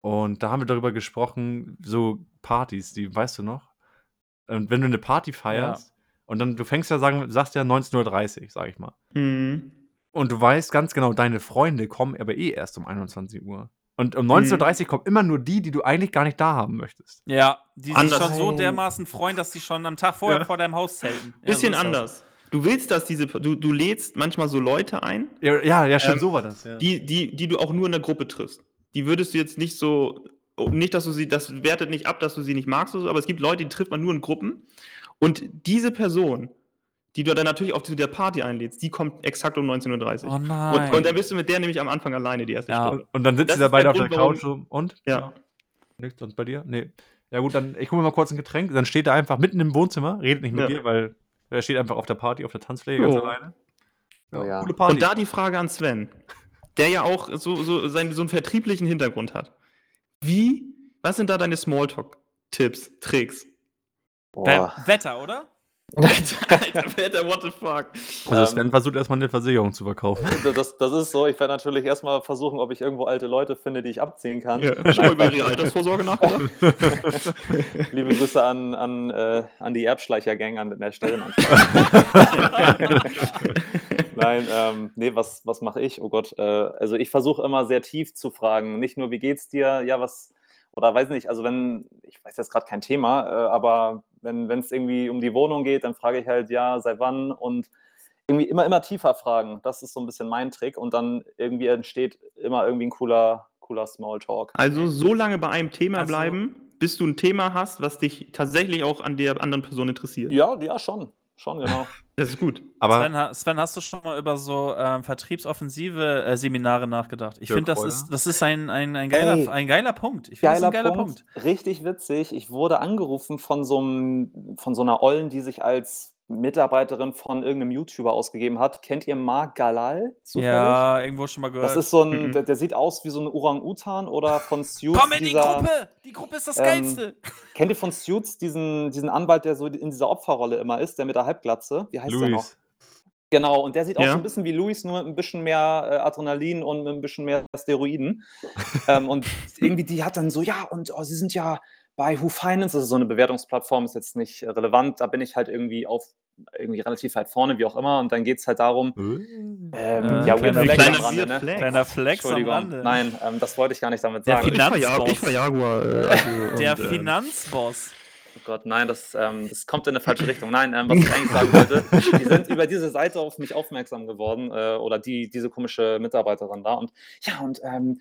und da haben wir darüber gesprochen, so Partys, die, weißt du noch? Und wenn du eine Party feierst und dann, du fängst ja, sagen, sagst ja 19.30 Uhr, sag ich mal.
Mhm.
Und du weißt ganz genau, deine Freunde kommen aber eh erst um 21 Uhr. Und um 19.30 Uhr kommen immer nur die, die du eigentlich gar nicht da haben möchtest.
Ja, die sich
Anders.
schon so dermaßen freuen, dass sie schon am Tag vorher
Ja.
vor deinem Haus zelten. Ja,
Bisschen
so
anders. Du willst, dass diese, du, du lädst manchmal so Leute ein,
Ja, ja, ja stimmt,
Ähm,
so war das. Ja.
die, die, die du auch nur in der Gruppe triffst. Die würdest du jetzt nicht so, nicht, dass du sie, das wertet nicht ab, dass du sie nicht magst, oder so, aber es gibt Leute, die trifft man nur in Gruppen. Und diese Person, die du dann natürlich auch zu der Party einlädst, die kommt exakt um 19.30 Uhr.
Oh nein.
und, und dann bist du mit der nämlich am Anfang alleine die erste
Ja.
Stunde.
Und dann sitzen
Das
sie da beide auf der
warum-
Couch so, und?
Ja.
Nichts sonst bei dir? Nee. Ja gut, dann ich hole mir mal kurz ein Getränk. Dann steht er einfach mitten im Wohnzimmer, redet nicht mit
Ja.
dir, weil er steht einfach auf der Party, auf der Tanzfläche ganz
Jo.
alleine.
Oh ja.
Coole Party.
Und da die Frage an Sven, der ja auch so, so, seinen, so einen vertrieblichen Hintergrund hat. Wie, was sind da deine Smalltalk-Tipps, Tricks?
Boah.
Wetter, oder? [LAUGHS]
Alter, what the fuck?
also
Ähm,
Sven versucht erstmal eine Versicherung zu verkaufen. [LAUGHS]
Das, das ist so, ich werde natürlich erstmal versuchen, ob ich irgendwo alte Leute finde, die ich abziehen kann.
Ja, schon mal über ihre Altersvorsorge nachgedacht? [LAUGHS]
Liebe Grüße an, an, äh, an die Erbschleicher-Gang an der Stelle. Nein, ähm, nee, was, was mache ich? Oh Gott, äh, also ich versuche immer sehr tief zu fragen. Nicht nur, wie geht's dir? Ja, was, oder weiß nicht, also wenn, ich weiß jetzt gerade kein Thema, äh, aber wenn es irgendwie um die Wohnung geht, dann frage ich halt, ja, seit wann und irgendwie immer, immer tiefer fragen. Das ist so ein bisschen mein Trick und dann irgendwie entsteht immer irgendwie ein cooler, cooler Smalltalk.
Also so lange bei einem Thema
Also-
bleiben, bis du ein Thema hast, was dich tatsächlich auch an der anderen Person interessiert.
Ja, ja, schon. Schon, genau. [LAUGHS]
Das ist gut.
Aber
Sven, Sven, hast du schon mal über so ähm, vertriebsoffensive äh, Seminare nachgedacht? Ich finde, das ist, das ist ein, ein, ein, geiler,
Ey.
ein geiler Punkt. Ich finde, das ist ein geiler Punkt.
Richtig witzig. Ich wurde angerufen von so, einem, von so einer Ollen, die sich als Mitarbeiterin von irgendeinem YouTuber ausgegeben hat. Kennt ihr Marc Galal? zufällig?
Ja, irgendwo schon mal gehört.
Das ist so ein,
Mhm.
der, der sieht aus wie so ein Orang-Utan oder von Suits.
Komm in die
dieser,
Gruppe! Die Gruppe ist das
ähm,
Geilste!
Kennt ihr von Suits diesen, diesen Anwalt, der so in dieser Opferrolle immer ist, der mit der Halbglatze? Wie heißt der noch?
Luis.
Genau, und der sieht auch
Ja.
so ein bisschen wie Luis, nur mit ein bisschen mehr äh, Adrenalin und mit ein bisschen mehr Steroiden. ähm, und irgendwie, die hat dann so, ja, und oh, sie sind ja bei Who Finance, ist so eine Bewertungsplattform, ist jetzt nicht äh, relevant, da bin ich halt irgendwie auf irgendwie relativ weit vorne, wie auch immer. Und dann geht es halt darum, ähm,
Äh,
ja,
kleiner-
Flag
kleiner
am Rande, ne?
Flag.
Kleiner Flex am
Entschuldigung.
Rande.
Nein, ähm, das wollte ich gar nicht damit
Der
sagen.
Finan-
Ich war, Ja- ich war Jaguar. Äh, [LAUGHS] also,
Der
und, ähm,
Finanzboss.
Oh Gott, nein, das, ähm, das kommt in eine falsche Richtung. Nein, ähm, was ich eigentlich sagen wollte, die sind [LAUGHS] über diese Seite auf mich aufmerksam geworden äh, oder die, diese komische Mitarbeiterin da. Und ja, und ähm,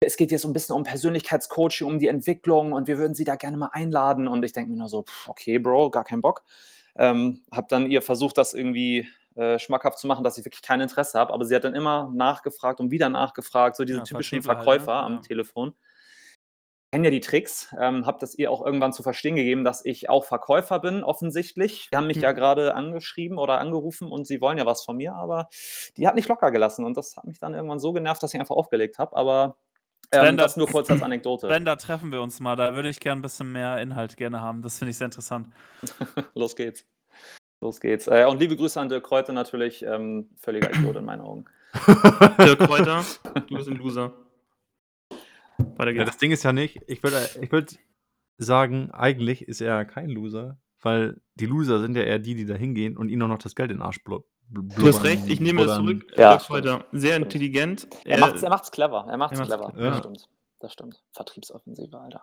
es geht jetzt so ein bisschen um Persönlichkeitscoaching, um die Entwicklung und wir würden sie da gerne mal einladen. Und ich denke mir nur so, okay, Bro, gar keinen Bock. Ähm, habe dann ihr versucht, das irgendwie äh, schmackhaft zu machen, dass ich wirklich kein Interesse habe. Aber sie hat dann immer nachgefragt und wieder nachgefragt, so diese
Ja,
typischen
halt, ne?
Verkäufer am
Ja.
Telefon. kenne ja die Tricks, ähm, habe das ihr auch irgendwann zu verstehen gegeben, dass ich auch Verkäufer bin, offensichtlich. Die haben mich
Hm.
ja gerade angeschrieben oder angerufen und sie wollen ja was von mir, aber die hat nicht locker gelassen und das hat mich dann irgendwann so genervt, dass ich einfach aufgelegt habe. Aber ähm, das nur kurz als Anekdote.
Da treffen wir uns mal. Da würde ich gerne ein bisschen mehr Inhalt gerne haben. Das finde ich sehr interessant. [LAUGHS]
Los geht's. Los geht's. Äh, und liebe Grüße an Dirk Kräuter natürlich. Ähm, völliger Idiot in meinen Augen. [LAUGHS]
Dirk Kräuter, [LAUGHS] du bist ein Loser. Weiter
Ja,
geht's.
das Ding ist ja nicht, ich würde ich würd sagen, eigentlich ist er kein Loser, weil die Loser sind ja eher die, die da hingehen und ihnen auch noch das Geld in den Arsch
du hast recht, ich nehme das zurück.
Ja,
Kräuter, sehr intelligent.
Er
Äh,
macht's, er macht's clever. Er macht's
er macht's
clever.
clever,
ja.
Das stimmt. Das stimmt. Vertriebsoffensive, Alter.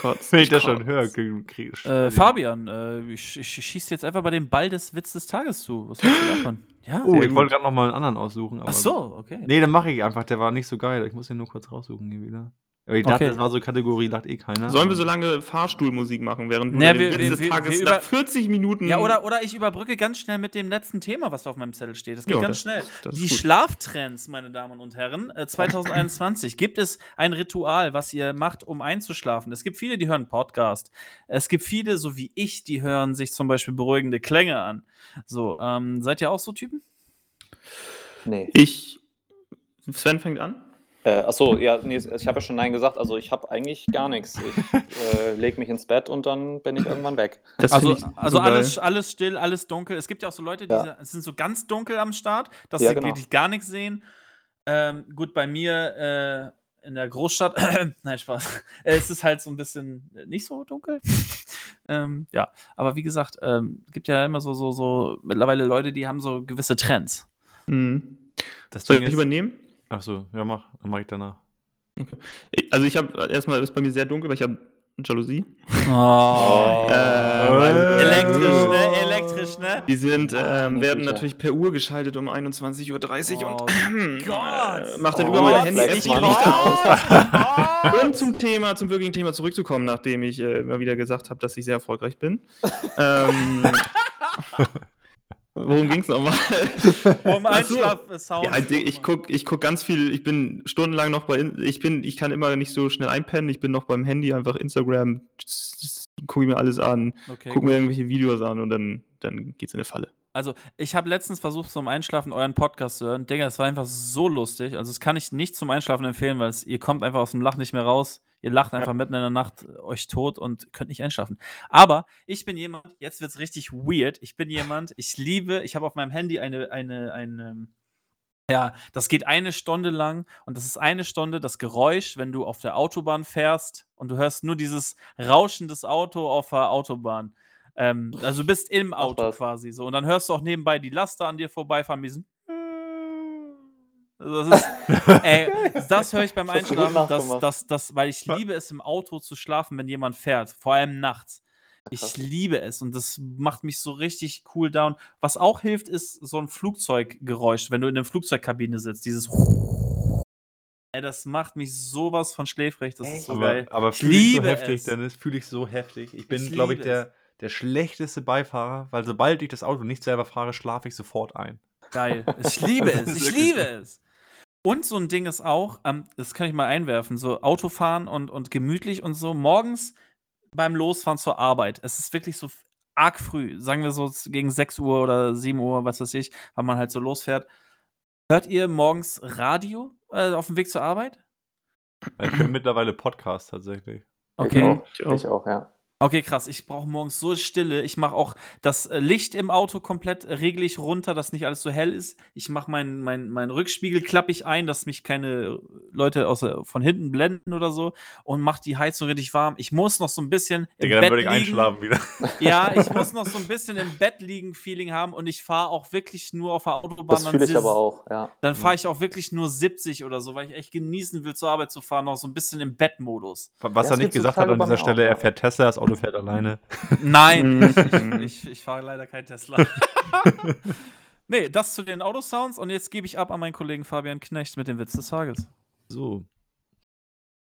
kotz,
Wenn ich das schon höre, krieg-
Äh, Fabian, äh, ich, ich schieße jetzt einfach bei dem Ball des Witz des Tages zu. Was hältst du davon? Ja?
Oh, ich wollte gerade noch mal einen anderen aussuchen. aber-
Ach so, okay.
Nee, dann mache ich einfach, der war nicht so geil. Ich muss den nur kurz raussuchen hier wieder. Aber ich dachte,
Okay.
das war so Kategorie, dachte eh keiner.
Sollen wir so lange Fahrstuhlmusik machen, während du den
wir- wir-
des
wir-
Tages
wir
nach
über-
40 Minuten.
Ja, oder, oder ich überbrücke ganz schnell mit dem letzten Thema, was auf meinem Zettel steht. Das geht
Ja,
ganz
das-
schnell.
das
Die
gut.
Schlaftrends, meine Damen und Herren, äh, 2021. [LAUGHS] gibt es ein Ritual, was ihr macht, um einzuschlafen? Es gibt viele, die hören Podcast. Es gibt viele, so wie ich, die hören sich zum Beispiel beruhigende Klänge an. So, ähm, seid ihr auch so Typen?
Nee.
Ich. Sven fängt an.
Äh, achso, ja, nee, ich habe ja schon Nein gesagt. Also ich habe eigentlich gar nichts. Ich äh, [LAUGHS] lege mich ins Bett und dann bin ich irgendwann weg.
Das
Also, also
so geil.
alles, alles still, alles dunkel. Es gibt ja auch so Leute, die
Ja.
sind- so ganz dunkel am Start, dass
Ja,
sie
genau.
wirklich gar nichts sehen. Ähm, gut, bei mir äh, in der Großstadt, [CLEARS THROAT] nein, Spaß. Äh, es ist halt so ein bisschen äh, nicht so dunkel. [LAUGHS] ähm, ja, aber wie gesagt, ähm, gibt ja immer so, so, so mittlerweile Leute, die haben so gewisse Trends.
Mhm.
das
Soll ich übernehmen?
Ach so, ja, mach. Dann mach ich danach.
Ich- Also ich habe erstmal ist bei mir sehr dunkel, weil ich habe Jalousie. [LAUGHS]
Oh.
Äh, weil-
Elektrisch, ne? Elektrisch, ne?
Die sind, ähm,
meine
werden
Güte.
natürlich per Uhr geschaltet um 21.30 Uhr
Oh
und [CLEARS THROAT]
Gott.
äh, macht dann
Oh
über mein
Gott,
Handy Lichter aus. Um zum Thema, zum wirklichen Thema zurückzukommen, nachdem ich äh, immer wieder gesagt habe, dass ich sehr erfolgreich bin. ähm, [LAUGHS] worum ging es nochmal? [LAUGHS]
Um. Einschlaf-Sound.
Ja, also ich gucke ich guck ganz viel, ich bin stundenlang noch bei, ich bin, ich kann immer nicht so schnell einpennen, ich bin noch beim Handy, einfach Instagram, gucke ich mir alles an,
Okay,
gucke mir irgendwelche Videos an und dann, dann geht's in eine Falle.
Also, ich habe letztens versucht, zum Einschlafen euren Podcast zu hören. Digga, es war einfach so lustig. Also, das kann ich nicht zum Einschlafen empfehlen, weil es, ihr kommt einfach aus dem Lachen nicht mehr raus. Ihr lacht einfach mitten in der Nacht äh, euch tot und könnt nicht einschlafen. Aber ich bin jemand, jetzt wird es richtig weird. Ich bin jemand, ich liebe, ich habe auf meinem Handy eine, eine, eine, ja, das geht eine Stunde lang und das ist eine Stunde das Geräusch, wenn du auf der Autobahn fährst und du hörst nur dieses Rauschen des Auto auf der Autobahn. Ähm, also du bist im Auto quasi so. Und dann hörst du auch nebenbei die Laster an dir vorbeifahren, also das ist, [LAUGHS] ey, das höre ich beim Einschlafen, das, das, das, weil ich liebe es im Auto zu schlafen, wenn jemand fährt, vor allem nachts. Ich liebe es und das macht mich so richtig cool down. Was auch hilft, ist so ein Flugzeuggeräusch, wenn du in der Flugzeugkabine sitzt, dieses [LAUGHS] Ey, das macht mich sowas von schläfrig, das ist so
aber
geil.
aber
Ich
fühle ich so
liebe
heftig,
es.
Dennis, fühle ich so heftig. Ich bin,
Ich
glaube ich, der, der schlechteste Beifahrer, weil sobald ich das Auto nicht selber fahre, schlafe ich sofort ein.
Geil. Ich [LAUGHS] liebe es. Ich liebe
so.
es. Und so ein Ding ist auch, ähm, das kann ich mal einwerfen, so Autofahren und, und gemütlich und so, morgens beim Losfahren zur Arbeit. Es ist wirklich so arg früh, sagen wir so gegen 6 Uhr oder 7 Uhr, was weiß ich, weil man halt so losfährt. Hört ihr morgens Radio äh, auf dem Weg zur Arbeit?
Ich höre mittlerweile Podcast tatsächlich.
Ich auch.
Ich auch.
Ich auch, ja.
Okay, krass. Ich brauche morgens so Stille. Ich mache auch das äh, Licht im Auto komplett äh, regel ich runter, dass nicht alles so hell ist. Ich mache meinen mein, mein Rückspiegel klappe ich ein, dass mich keine Leute aus, der- von hinten blenden oder so und mache die Heizung richtig warm. Ich muss noch so ein bisschen im
Digga, dann
Bett
würde ich
liegen.
einschlafen wieder. [LAUGHS]
Ja, ich muss noch so ein bisschen im Bett liegen Feeling haben und ich fahre auch wirklich nur auf der Autobahn.
Das
dann
fühle ich
sis-
aber auch, ja.
Dann fahre ich auch wirklich nur 70 oder so, weil ich echt genießen will, zur Arbeit zu fahren, noch so ein bisschen im Bettmodus.
Was
Ja,
er
das
nicht gesagt hat an
bei
dieser
mir auch,
Stelle,
ja.
er fährt Tesla, das Auto fährt [LAUGHS] alleine.
Nein,
Mhm.
ich, [LAUGHS] ich, ich fahre leider kein Tesla. [LAUGHS] nee, das zu den Autosounds und jetzt gebe ich ab an meinen Kollegen Fabian Knecht mit dem Witz des Tages.
So.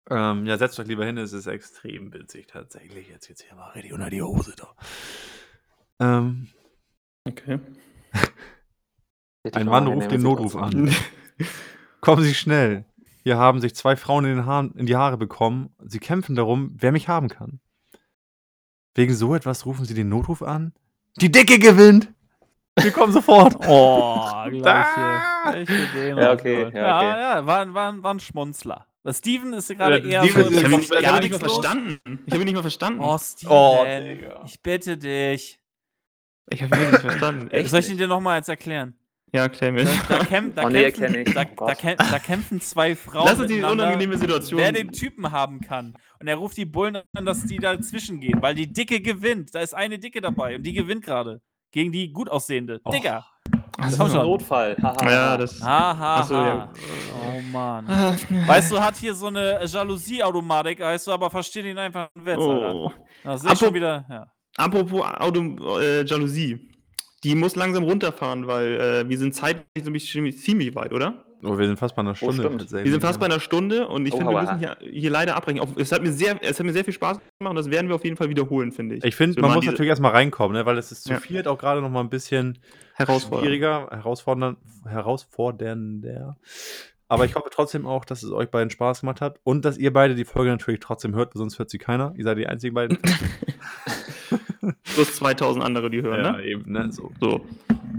Ähm, ja, setzt euch lieber hin, es ist extrem witzig tatsächlich. Jetzt geht's hier mal richtig unter die Hose da. Ähm,
Okay.
Ein Mann ruft den Notruf an. Kommen Sie schnell. Hier haben sich zwei Frauen in, den Haaren, in die Haare bekommen. Sie kämpfen darum, wer mich haben kann. Wegen so etwas rufen sie den Notruf an. Die Dicke gewinnt! Wir kommen sofort. [LAUGHS]
Oh, gleich
Ah!
hier. Gleich gesehen.
Ja, okay,
Ja,
ja, okay.
ja, war, war, war ein Schmunzler. Das Steven ist gerade
Ja,
eher
Steven
so
Ich habe
Ich
ihn ich hab ihn nicht
nichts
mal
los.
verstanden. Ich habe ihn nicht mal verstanden.
Oh, Steven,
Oh, Digga.
ich bitte dich.
Ich habe ihn nicht verstanden.
Echt?
Soll ich ihn dir nochmal jetzt erklären?
Ja, erklär mir.
Da, da, kämp, da,
Oh, nee,
kämpfen,
erkenn ich.
da,
Oh
da, kämp, da kämpfen zwei Frauen
Lass uns die unangenehme Situation.
wer den Typen haben kann. Und er ruft die Bullen an, dass die dazwischen gehen, weil die Dicke gewinnt. Da ist eine Dicke dabei und die gewinnt gerade. Gegen die gut aussehende.
Oh.
Digga.
So.
Komm schon.
Notfall. Haha.
Ja, das.
Ha, ha,
Ach so,
ha.
ja.
Oh Mann.
Ah,
Weißt du, hat hier so eine Jalousie-Automatik, heißt du, aber versteh den einfach einen Witz, Alter.
Oh.
Da sehe ich schon wieder, ja.
Apropos Auto, äh, Jalousie. Die muss langsam runterfahren, weil äh, wir sind zeitlich so ein bisschen ziemlich weit, oder?
Oh, wir sind fast bei einer Stunde.
stimmt.
tatsächlich.
Wir sind fast bei einer Stunde und ich
Oh,
finde, wir müssen hier, hier leider abbrechen. Auch, es, hat mir sehr, es hat mir sehr viel Spaß gemacht und das werden wir auf jeden Fall wiederholen, finde ich.
Ich finde,
So
man
immer
muss natürlich erstmal reinkommen, ne? weil es ist zu
Ja.
viert auch gerade noch mal ein bisschen schwieriger, herausfordernd, herausfordernder. Aber ich hoffe trotzdem auch, dass es euch beiden Spaß gemacht hat und dass ihr beide die Folge natürlich trotzdem hört, weil sonst hört sie keiner. Ihr seid die einzigen beiden. [LAUGHS]
Plus 2000 andere, die hören, ne?
eben, ne? So.
So.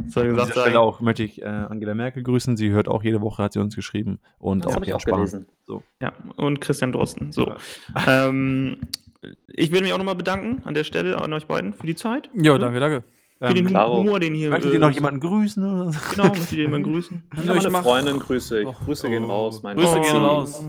Soll
An
gesagt sein.
auch möchte ich äh, Angela Merkel grüßen. Sie hört auch jede Woche, hat sie uns geschrieben. Und
Das
auch
ich
Jens
auch
Spahn.
gelesen.
Ja, und Christian Drosten. So.
Ja. [LAUGHS]
ähm, ich will mich auch nochmal bedanken an der Stelle an euch beiden für die Zeit.
Ja, danke, danke.
Für den
Ähm,
klaro.
Humor, den hier.
möchtet
äh,
ihr noch jemanden grüßen?
Genau, möchtet ihr jemanden grüßen?
Ja, [LAUGHS]
ich
meine
mach-
Freundin grüße ich.
Oh.
Grüße gehen raus. Meine
Grüße gehen raus.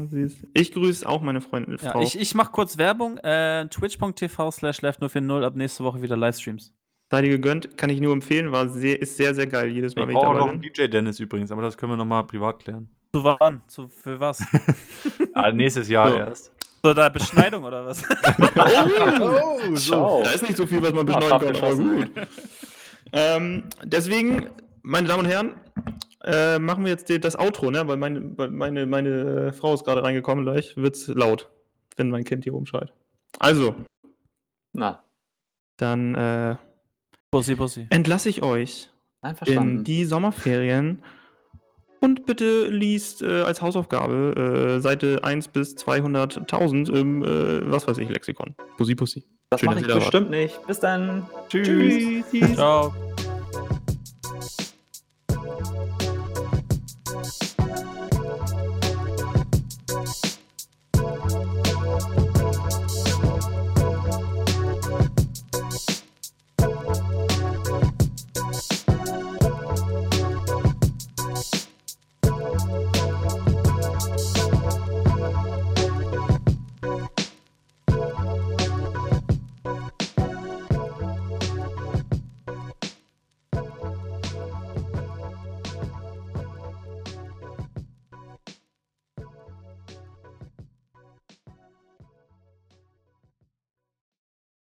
Ich grüße auch meine Freundin.
Ja, ich, ich mache kurz Werbung. Äh, Twitch.tv slash left040 ab nächste Woche wieder Livestreams.
Sei dir gegönnt, kann ich nur empfehlen, war sehr, ist sehr, sehr geil jedes Mal,
Ich
wenn ich
brauche noch einen. DJ Dennis übrigens, aber das können wir noch mal privat klären.
Zu wann? Zu, für was? [LAUGHS]
Ah, nächstes Jahr
So.
erst.
Zu der Beschneidung oder was? [LAUGHS]
Oh,
Schau.
Da ist nicht so viel, was man beschneiden kann, aber
geschossen.
gut. ähm, deswegen, meine Damen und Herren, äh, machen wir jetzt die- das Outro, ne? Weil meine, meine, meine äh, Frau ist gerade reingekommen, gleich wird's laut, wenn mein Kind hier rumschreit. Also,
Na,
dann äh,
Bussi, Bussi.
entlasse ich euch in
einverstanden.
die Sommerferien. Und bitte liest äh, als Hausaufgabe äh, Seite 1 bis 200.000 im, äh, was weiß ich, Lexikon. Pussy, Pussy.
das
schön,
mache ich
da wart.
bestimmt nicht. Bis dann.
Tschüss.
Ciao.